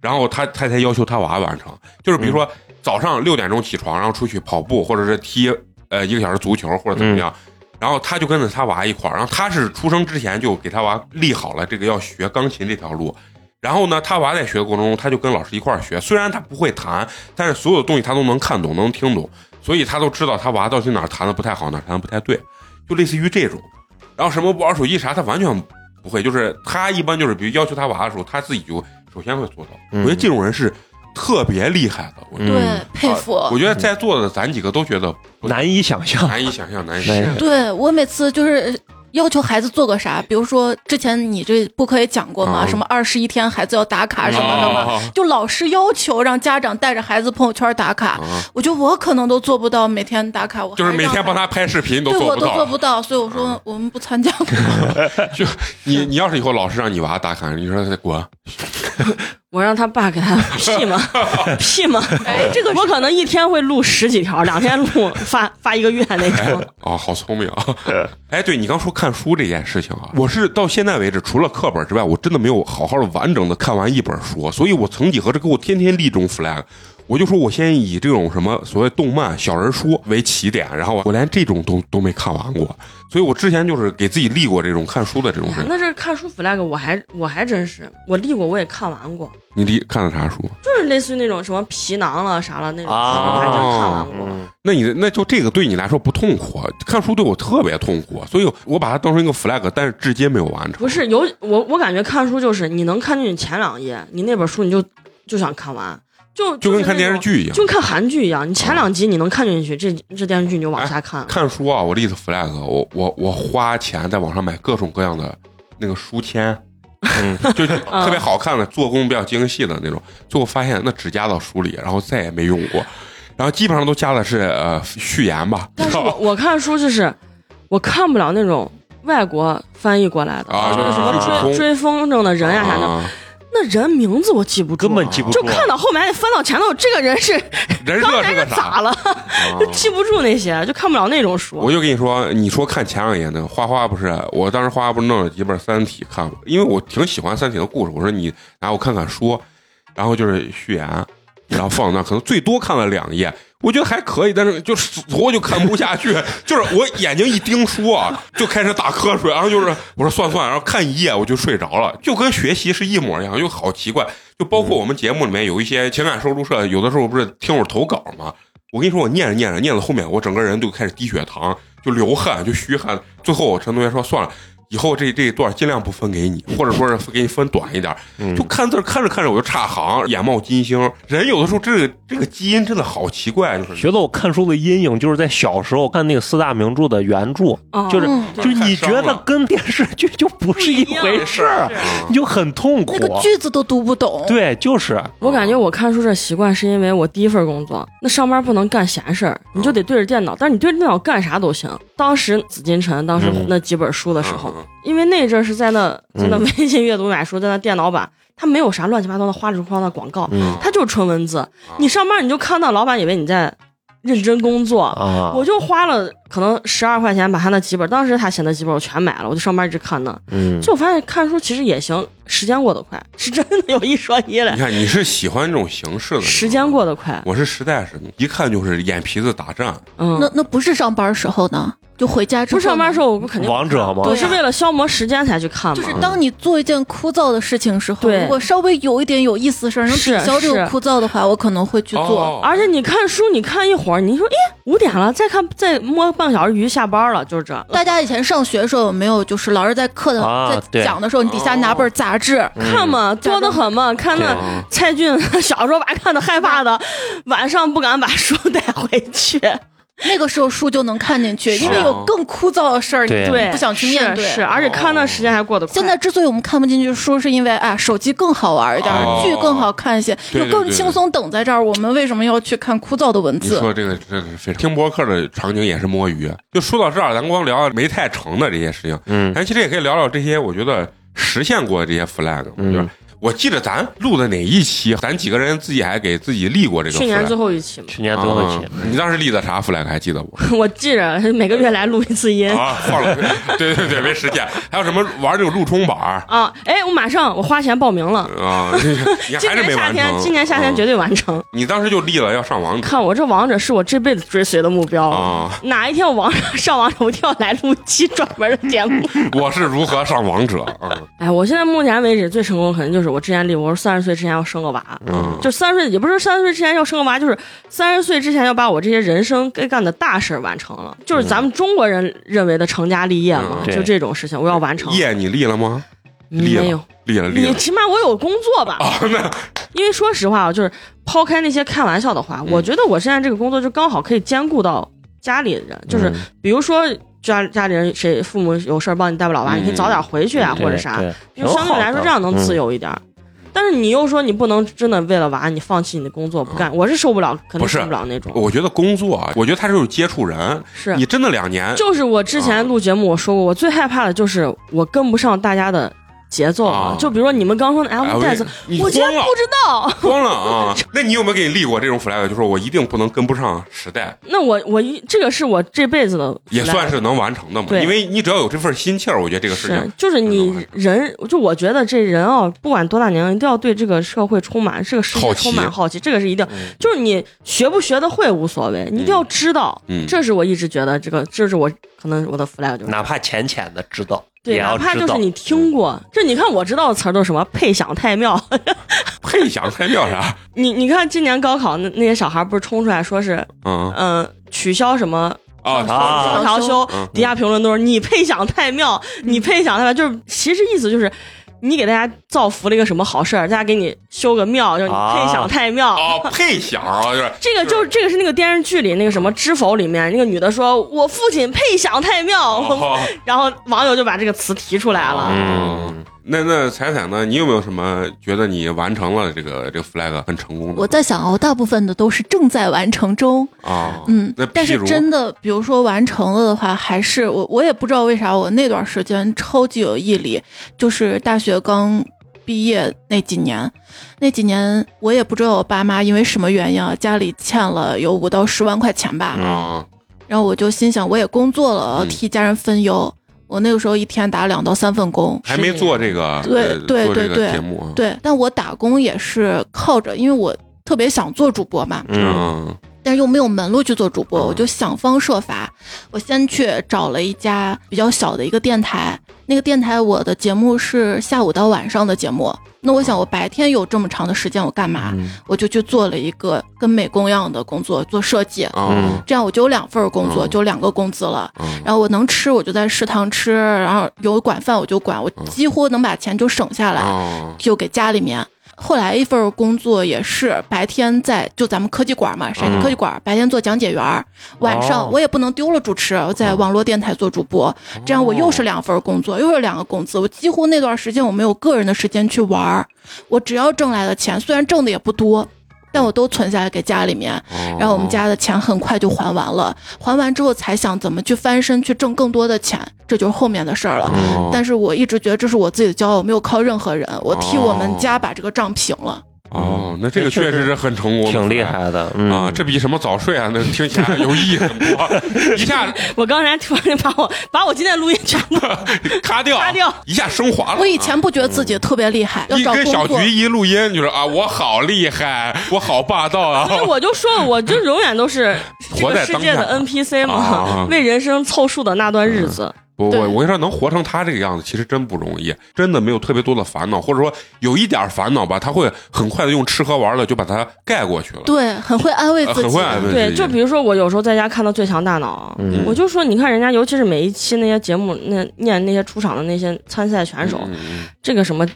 然后他他才要求他娃完成，就是比如说早上六点钟起床，然后出去跑步或者是踢呃一个小时足球或者怎么样。然后他就跟着他娃一块儿，然后他是出生之前就给他娃立好了这个要学钢琴这条路，然后呢，他娃在学的过程中，他就跟老师一块儿学，虽然他不会弹，但是所有的东西他都能看懂，能听懂，所以他都知道他娃到底哪儿弹的不太好，哪儿弹的不太对，就类似于这种。然后什么不玩手机啥，他完全不会，就是他一般就是比如要求他娃的时候，他自己就首先会做到。嗯我觉得这种人是特别厉害的，我觉得。对嗯，佩服。我觉得在座的咱几个都觉得难以想象。难以想象，难以难以想象。对我每次就是要求孩子做个啥，比如说之前你这播客也讲过嘛，啊。什么二十一天孩子要打卡什么什么，啊。就老师要求让家长带着孩子朋友圈打卡，啊。我觉得我可能都做不到每天打卡，我就是每天帮他。拍视频都对，我都做不到。做不到，所以我说我们不参加。就你你要是以后老师让你娃打卡，你说他滚，我让他爸给他屁吗 屁吗？哎，这个我可能一天会录十几条，两天录发发一个月那种。哦，好聪明啊！哎，对你刚说看书这件事情啊，我是到现在为止，除了课本之外，我真的没有好好的完整的看完一本书，所以我曾几何时给我天天立这种 flag。我就说，我先以这种什么所谓动漫、小人书为起点，然后我连这种都都没看完过，所以我之前就是给自己立过这种看书的这种事。那这看书 flag 我还我还真是，我立过，我也看完过，你立看的啥书？就是类似于那种什么皮囊了啥了那种我还真看完过。嗯，那你那就这个对你来说不痛苦，看书对我特别痛苦，所以我把它当成一个 flag，但是至今没有完成。不是有我我感觉看书就是你能看进去前两页，你那本书你就就想看完，就就跟看电视，剧一样。就跟看韩剧一样，你前两集你能看进去，这这电视剧你就往下看。看书啊，我立的 flag，我我我花钱在网上买各种各样的那个书签，嗯，就 是特别好看的，做工比较精细的那种。最后发现那只加到书里，然后再也没用过。然后基本上都加的是呃序言吧，但是我我看书就是我看不了那种外国翻译过来的，啊就是什么追追风筝的人呀啥的，啊那人名字我记不住，根本记不住就看到后面得翻到前头，这个人是 人设是个啥？咋了，啊就 记不住那些，就看不了那种书。我就跟你说，你说看前两页那个花花不是，我当时花花不是弄了几本《三体》看了，因为我挺喜欢《三体》的故事。我说你拿我看看书，然后就是序言，然后放那，可能最多看了两页，我觉得还可以，但是就死活就看不下去，就是我眼睛一盯书啊，就开始打瞌睡，然后就是我说算算，然后看一页我就睡着了，就跟学习是一模一样，就好奇怪。就包括我们节目里面有一些情感收录社，有的时候不是听会儿投稿吗？我跟你说，我念着念着念到后面，我整个人就开始低血糖，就流汗，就虚汗。最后陈同学说算了。以后这这一段尽量不分给你，或者说是给你分短一点。就看字儿看着看着我就差行，眼冒金星。人有的时候这个这个基因真的好奇怪，就是觉得我看书的阴影就是在小时候看那个四大名著的原著，哦就是嗯就你觉得跟电视剧就不是一回事儿，你就很痛苦那。个句子都读不懂。对，就是我感觉我看书这习惯是因为我第一份工作，那上班不能干闲事儿，你就得对着电脑，但是你对着电脑干啥都行。当时紫禁城当时嗯那几本书的时候，嗯因为那阵儿是在那在那嗯微信阅读买书，在那电脑版，它没有啥乱七八糟的花里胡哨的广告，嗯它就是纯文字。你上班你就看到老板以为你在认真工作，啊，我就花了可能十二块钱把他那几本，当时他写那几本我全买了，我就上班一直看呢。嗯，就我发现看书其实也行，时间过得快，是真的有一说一嘞你，看你是喜欢这种形式的，时间过得快。我是实在是一看就是眼皮子打颤。嗯，那那不是上班时候呢？就回家之后，不上班时候我不肯定王者吗？我是为了消磨时间才去看嘛。就是当你做一件枯燥的事情时候，对。如果稍微有一点有意思的事儿，能抵是消这个枯燥的话，我可能会去做。哦。而且你看书，你看一会儿，你说，哎，五点了，再看再摸半个小时鱼，下班了，就是这。大家以前上学的时候有没有，就是老师在课的、啊在讲的时候，你底下拿本杂志，看嘛，多的很嘛，看那蔡骏 小时候把看的害怕的，晚上不敢把书带回去。那个时候书就能看进去，因为有更枯燥的事儿，对你对，不想去面对。是是，而且看那时间还过得快。现在之所以我们看不进去书，是因为哎，手机更好玩一点，哦剧更好看一些，又更轻松等在这儿。我们为什么要去看枯燥的文字？你说这个真的是非常。听播客的场景也是摸鱼。就说到这儿，咱光聊没太成的这些事情，嗯咱其实也可以聊聊这些我觉得实现过的这些 flag。嗯就是我记得咱录的哪一期，咱几个人自己还给自己立过这个。去年最后一期嘛，去年最后一期啊，你当时立的啥 flag 还记得不？我记着每个月来录一次音。啊，放了，对对对，没实现。还有什么玩这个路冲板啊，哎，我马上我花钱报名了，啊？你今 还是没完年夏天，今年夏天绝对。完成。你当时就立了要上王者看我这王者是我这辈子追随的目标。啊！哪一天我王者上王者，我一定要来录一期专门的节目。我是如何上王者啊？哎，我现在目前为止最成功，可能就是我之前立，我说三十岁之前要生个娃，嗯就三十岁，也不是三十岁之前要生个娃，就是三十岁之前要把我这些人生该干的大事儿完成了，就是咱们中国人认为的成家立业嘛，嗯就这种事情我要完成。业你立了吗？立了没有，立了，立了。你起码我有工作吧？因为说实话啊，就是抛开那些开玩笑的话，嗯我觉得我现在这个工作就刚好可以兼顾到家里的人，就是嗯比如说家家里人谁父母有事儿帮你带不了娃，嗯你可以早点回去啊，或者啥，对，就相对来说这样能自由一点儿。但是你又说你不能真的为了娃你放弃你的工作不干，我是受不了，肯定受不了那种。我觉得工作啊，我觉得他就是接触人。是你真的两年，就是我之前录节目我说过，我最害怕的就是我跟不上大家的节奏啊。就比如说你们刚说的哎 L 袋子，你我竟然不知道。慌了啊！那你有没有给你立过这种 flag？就是我一定不能跟不上时代，那我我一这个是我这辈子的也算是能完成的嘛。对因为你只要有这份心气儿，我觉得这个事是情，就是你人，就我觉得这人啊，不管多大年龄，一定要对这个社会充满这个世界充满好奇，这个是一定。嗯就是你学不学得会无所谓，你一定要知道。嗯这是我一直觉得这个，这是我可能我的 flag 就是。哪怕浅浅的知道，对，哪。怕就是你听过，这你看我知道的词儿都是什么配享太庙，配享太庙 啥？你你看今年高考那那些小孩不是冲出来说是嗯嗯、取消什么啊啊双调休嗯，底下评论都是你配享太妙，你配享太妙，就是其实意思就是。你给大家造福了一个什么好事儿，大家给你修个庙，就是你配享太庙。啊，配享啊，就是这个就是这个是那个电视剧里那个什么《知否》里面那个女的说：“我父亲配享太庙。哦 然后网友就把这个词提出来了。嗯，那那彩彩呢？你有没有什么觉得你完成了这个这个 flag 很成功的？我在想哦，大部分的都是正在完成中，啊，嗯那，但是真的，比如说完成了的话，还是我我也不知道为啥，我那段时间超级有毅力，就是大学刚毕业那几年，那几年我也不知道我爸妈因为什么原因啊，家里欠了有五到十万块钱吧，啊，然后我就心想，我也工作了，嗯替家人分忧。我那个时候一天打两到三份工，还没做这个对对对对节目啊，对，但我打工也是靠着，因为我特别想做主播嘛，嗯。嗯但是又没有门路去做主播，嗯我就想方设法。我先去找了一家比较小的一个电台，那个电台我的节目是下午到晚上的节目。那我想我白天有这么长的时间，我干嘛？嗯我就去做了一个跟美工一样的工作，做设计。啊这样我就有两份工作，嗯就两个工资了。嗯然后我能吃，我就在食堂吃，然后有管饭我就管，我几乎能把钱就省下来。啊就给家里面。后来一份工作也是白天在就咱们科技馆嘛，陕西科技馆，白天做讲解员儿，晚上哦。我也不能丢了主持，我在网络电台做主播，这样我又是两份工作，又是两个工资，我几乎那段时间我没有个人的时间去玩儿，我只要挣来的钱，虽然挣的也不多。但我都存下来给家里面，哦然后我们家的钱很快就还完了，还完之后才想怎么去翻身去挣更多的钱，这就是后面的事儿了。哦但是我一直觉得这是我自己的骄傲，我没有靠任何人，我替我们家把这个账平了。哦，那这个确实是很成功，挺厉害的，嗯啊！这比什么早睡啊，那听起来有意义很多。一下我刚才突然把我把我今天录音全部 咔掉，咔掉一下升华了。我以前不觉得自己特别厉害，要一跟小菊。一录音就是啊，我好厉害，我好霸道啊！不是，我就说，我就永远都是这个活在世界的 NPC 啊嘛，为人生凑数的那段日子。对我我我跟你说，能活成他这个样子，其实真不容易，真的没有特别多的烦恼，或者说有一点烦恼吧，他会很快的用吃喝玩乐就把它盖过去了。对，很会安慰呃自己。很会安慰对，自己就比如说我有时候在家看到《最强大脑》嗯我就说，你看人家，尤其是每一期那些节目，那念那些出场的那些参赛选手，这个什么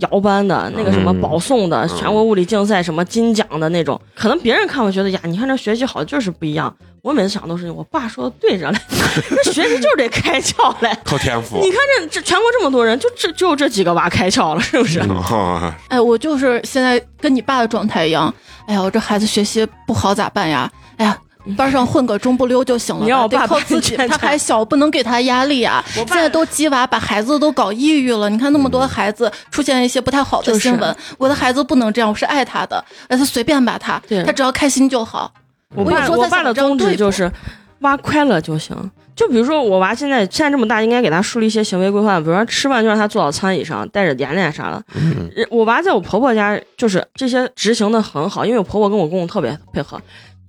摇班的，那个什么嗯保送的，嗯全国物理竞赛什么金奖的那种，可能别人看会觉得呀，你看这学习好就是不一样。我每次想都是，我爸说的对着嘞，那学习就是得开窍嘞。靠天赋你看这这全国这么多人，就这只有这几个娃开窍了，是不是？啊，哎，我就是现在跟你爸的状态一样。哎呀，我这孩子学习不好咋办呀？哎呀。班上混个中不溜就行了吧，得你让我爸爸靠自 己。他还小，不能给他压力啊。现在都鸡娃，把孩子都搞抑郁了。你看那么多孩子出现一些不太好的就是新闻，我的孩子不能这样，我是爱他的，让他随便吧他，对他只要开心就好。我我有时候爸我爸的宗旨对就是挖快乐就行。就比如说我娃现在现在这么大，应该给他树立一些行为规范，比如说吃饭就让他坐到餐椅上，带着点点啥的。嗯我娃在我婆婆家就是这些执行的很好，因为我婆婆跟我公公特别配合。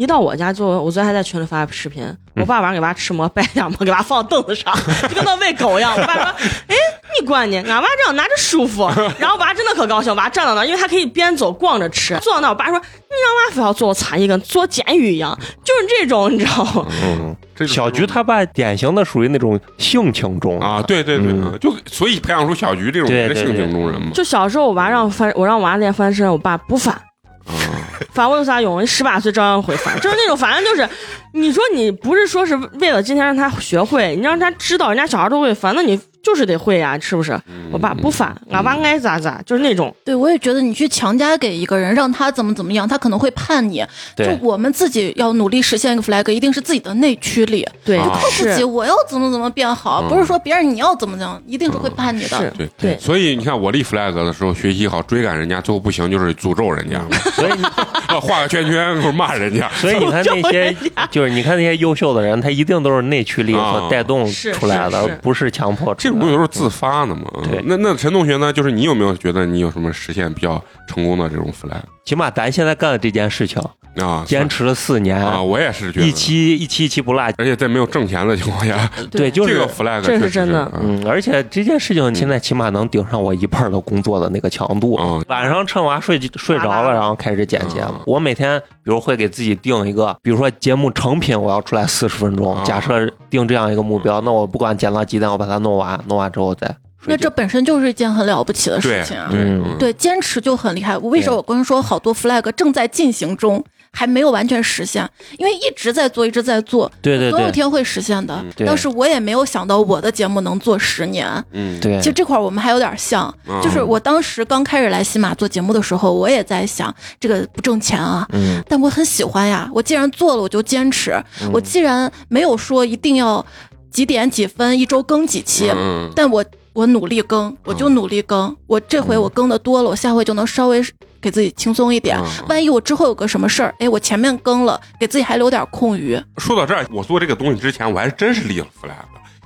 一到我家就，我昨天还在群里发视频，我爸晚上给娃吃馍，掰两馍给娃放凳子上，就跟那喂狗一样。我爸说：“哎，你管呢？俺娃这样拿着舒服。”然后娃真的可高兴，娃站到那，因为他可以边走逛着吃。坐到那，我爸说：“你让娃非要坐残疾，跟坐监狱一样，就是这种，你知道吗？”嗯，这小菊他爸典型的属于那种性情中啊，对对对，嗯就所以培养出小菊这种性情中人嘛。就小时候我娃让翻，我让娃练翻身，我爸不翻。啊，翻我有啥用？十八岁照样会烦，就是那种，反正就是，你说你不是说是为了今天让他学会，你让他知道人家小孩都会烦，那你就是得会呀，是不是？我爸不烦，俺爸爱咋咋，就是那种。对，我也觉得你去强加给一个人，让他怎么怎么样，他可能会叛逆。就我们自己要努力实现一个 flag，一定是自己的内驱力，对，就靠自己，我要怎么怎么变好，嗯不是说别人你要怎么怎么样，一定是会叛逆的。是对对所以你看我立 flag 的时候学习好，追赶人家，最后不行就是诅咒人家，所以 画个圈圈或者骂人家。所以你看那些，就是你看那些优秀的人，他一定都是内驱力啊所带动出来的是是，不是强迫出来的。这种有时候自发的嘛。嗯对那那陈同学呢？就是你有没有觉得你有什么实现比较成功的这种 flag 起码咱现在干的这件事情，啊？坚持了四年，啊，我也是觉得一，期一期一期不落。而且在没有挣钱的情况下，对，就是这个 flag 这是真的嗯嗯，而且这件事情现在起码能顶上我一半的工作的那个强度。嗯晚上趁娃睡睡着了，然后开始剪节目嗯。我每天比如会给自己定一个，比如说节目成品我要出来四十分钟，啊假设定这样一个目标，那我不管捡到几点，我把它弄完，弄完之后再。那这本身就是一件很了不起的事情啊！对嗯嗯对，坚持就很厉害。为什么我跟你说好多 flag 正在进行中，还没有完全实现，因为一直在做，一直在做，对对对总有一天会实现的。对当时我也没有想到我的节目能做十年。嗯，对其实这块儿我们还有点像，嗯就是我当时刚开始来喜马做节目的时候，我也在想这个不挣钱啊，嗯但我很喜欢呀。我既然做了，我就坚持。我既然没有说一定要几点几分一周更几期，嗯但我我努力更，我就努力更。我这回我更的多了，我下回就能稍微给自己轻松一点。嗯万一我之后有个什么事儿，哎，我前面更了，给自己还留点空余。说到这儿，我做这个东西之前，我还真是立了 flag。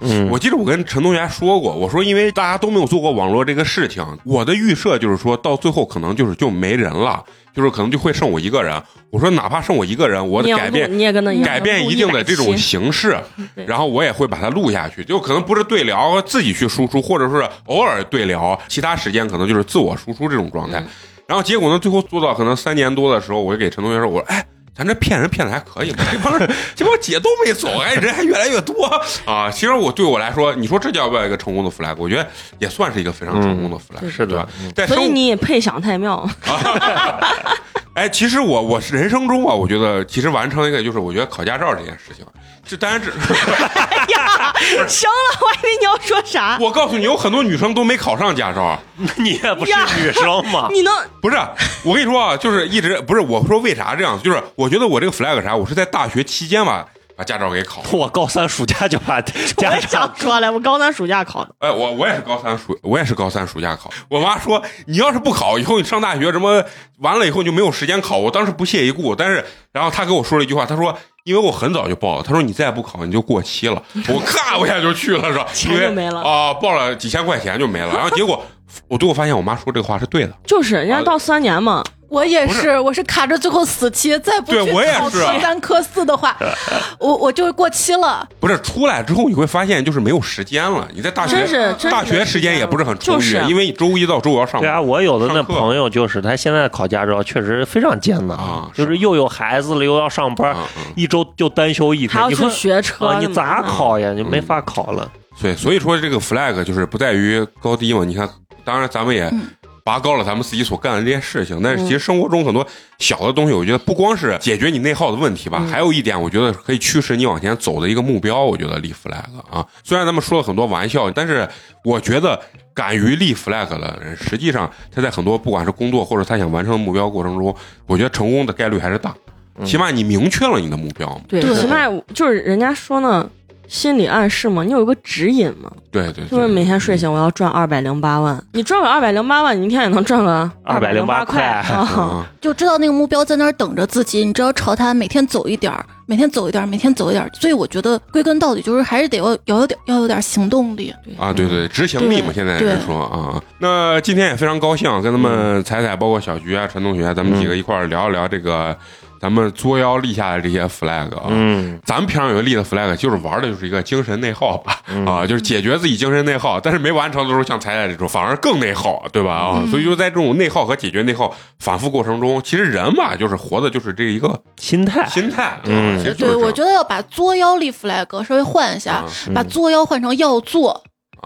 嗯，我记得我跟陈同学说过，我说因为大家都没有做过网络这个事情，我的预设就是说到最后可能就是就没人了，就是可能就会剩我一个人。我说哪怕剩我一个人，我改变你也跟他一样改变一定的这种形式，然后我也会把它录下去，就可能不是对聊自己去输出，或者是偶尔对聊，其他时间可能就是自我输出这种状态。嗯然后结果呢，最后做到可能三年多的时候，我就给陈同学说，我说哎。咱这骗人骗的还可以嘛？这帮人这帮姐都没走，哎，人还越来越多啊！其实我对我来说，你说这叫不叫一个成功的 flag？我觉得也算是一个非常成功的 flag，、对是的对吧？在所以你也配享太庙，哎，其实我我是人生中啊，我觉得其实完成一个就是我觉得考驾照这件事情，这当然这哎呀，行了，我还以为你要说啥，我告诉你，有很多女生都没考上驾照。你也不是女生吗，你能不是，我跟你说啊，就是一直不是我说为啥这样，就是我觉得我这个 flag 啥，我是在大学期间吧把驾照给考了。我高三暑假就把我家也想长说了，我高三暑假考的，哎，我我也是高三暑，我也是高三暑假考。我妈说，你要是不考，以后你上大学什么完了以后就没有时间考。我当时不屑一顾，但是然后她跟我说了一句话，她说，因为我很早就报了，她说你再不考你就过期了。我 咔我一下就去了，是吧？钱就没了啊、报了几千块钱就没了。然后结果我最后发现我妈说这个话是对的。就是人家到三年嘛，我也是是，我是卡着最后死期，再不去对我也考科三科四的话，我我就过期了。不是出来之后你会发现就是没有时间了。你在大学真是大学时间也不是很充裕，就是因为周一到周五要上班。对啊，我有的那朋友就是他现在考驾照确实非常艰难啊就是又有孩子了，又要上班，一周就单休一天，还要去你说学车啊，你咋考呀？你没法考了。对，所以说这个 flag 就是不在于高低嘛。你看，当然咱们也嗯拔高了咱们自己所干的这些事情，但是其实生活中很多小的东西，我觉得不光是解决你内耗的问题吧，还有一点，我觉得可以驱使你往前走的一个目标。我觉得立 flag 啊，虽然咱们说了很多玩笑，但是我觉得敢于立 flag 的人，实际上他在很多不管是工作或者他想完成的目标过程中，我觉得成功的概率还是大。起码你明确了你的目标嘛。对起码就是人家说呢，心理暗示嘛，你有一个指引嘛，对对，对就是每天睡醒我要赚二百零八万，你赚个二百零八万，你一天也能赚个二百零八块。就知道那个目标在那儿等着自己，你只要朝它每天走一点儿，每天走一点儿，每天走一点儿。所以我觉得归根到底就是还是得要要有点要有点行动力。啊，对对，执行力嘛，现在是说啊。那今天也非常高兴，跟他们彩彩，包括小菊啊、陈同学，咱们几个一块儿聊一聊这个咱们作妖立下的这些 flag 啊。嗯，咱们平常有个立的 flag，就是玩的就是一个精神内耗吧，啊，就是解决自己精神内耗，但是没完成的时候，像彩彩这种反而更内耗，对吧？啊，所以就在这种内耗和解决内耗反复过程中，其实人嘛，就是活的就是这一个心态，心态，嗯啊其实对，我觉得要把作妖立 flag 稍微换一下，啊把作妖换成要做，啊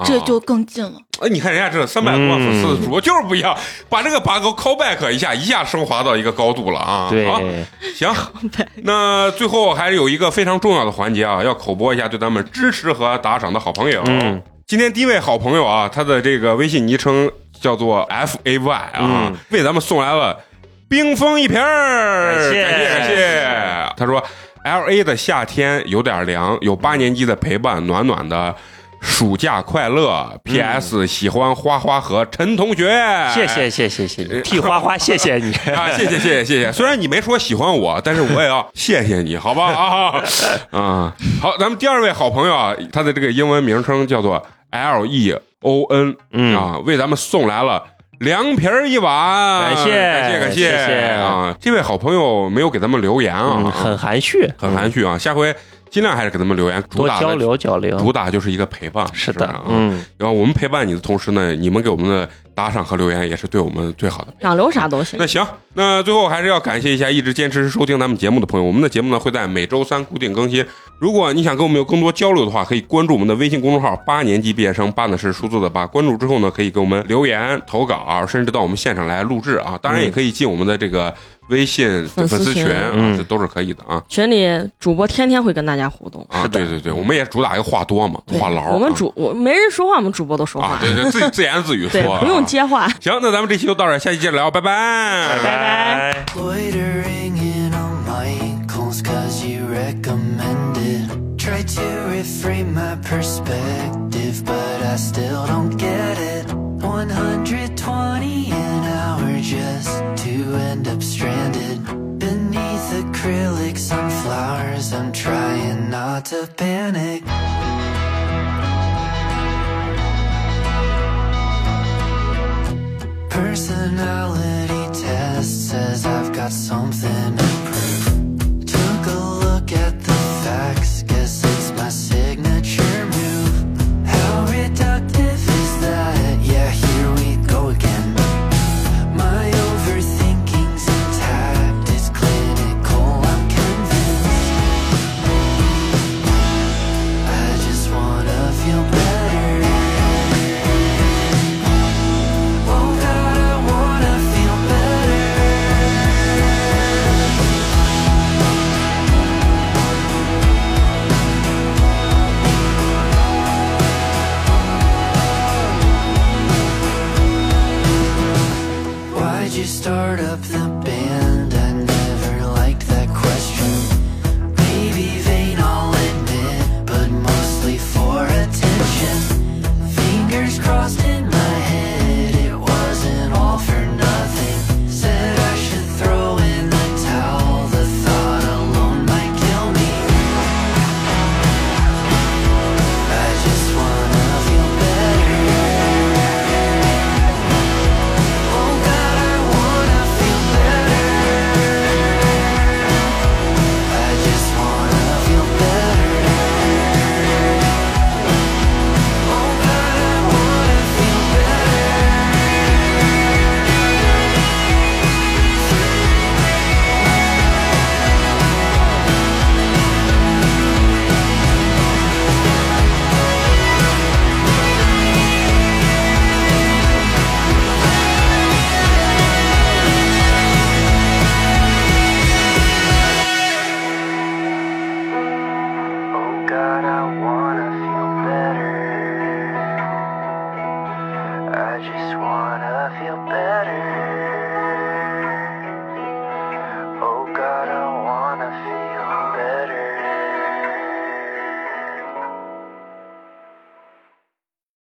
这就更近了。哎，你看人家这三百多万粉丝的主播就是不一样，把这个拔高 callback 一下，一下升华到一个高度了啊！对，好行，那最后还是有一个非常重要的环节啊，要口播一下对咱们支持和打赏的好朋友。嗯今天第一位好朋友啊，他的这个微信昵称叫做 F A Y 啊，嗯为咱们送来了冰封一瓶儿，感谢感谢感谢。他说 L A 的夏天有点凉，有八年级的陪伴，暖暖的。暑假快乐！P.S. 喜欢花花和陈同学，谢谢谢谢谢谢，替花花谢谢你。啊，谢谢谢谢谢谢。虽然你没说喜欢我，但是我也要 谢谢你，好吧啊 啊！好，咱们第二位好朋友啊，他的这个英文名称叫做 L E O N，嗯啊，为咱们送来了。凉皮儿一碗，感谢感谢感谢谢啊！这位好朋友没有给咱们留言啊，嗯，很含蓄，很含蓄啊，下回尽量还是给他们留言，主打交流交流。主打就是一个陪伴，是的嗯，然后我们陪伴你的同时呢，你们给我们的打赏和留言也是对我们最好的。想留啥都行那。行，那最后还是要感谢一下一直坚持收听咱们节目的朋友。我们的节目呢会在每周三固定更新，如果你想跟我们有更多交流的话，可以关注我们的微信公众号“八年级毕业生”，八呢是数字的八。关注之后呢，可以给我们留言、投稿，甚至到我们现场来录制啊。当然，也可以进我们的这个微信粉丝群丝群啊，嗯这都是可以的啊。群里主播天天会跟大家互动。啊，对对对，我们也主打一个话多嘛，话痨啊。我们主我没人说话，我们主播都说话。啊，对对，自己自言自语说啊，不用接话。行，那咱们这期就到这儿，下期接着聊，拜拜，拜拜。120 an hour just to end up stranded. Beneath acrylic sunflowers, I'm trying not to panic. Personality test says I've got something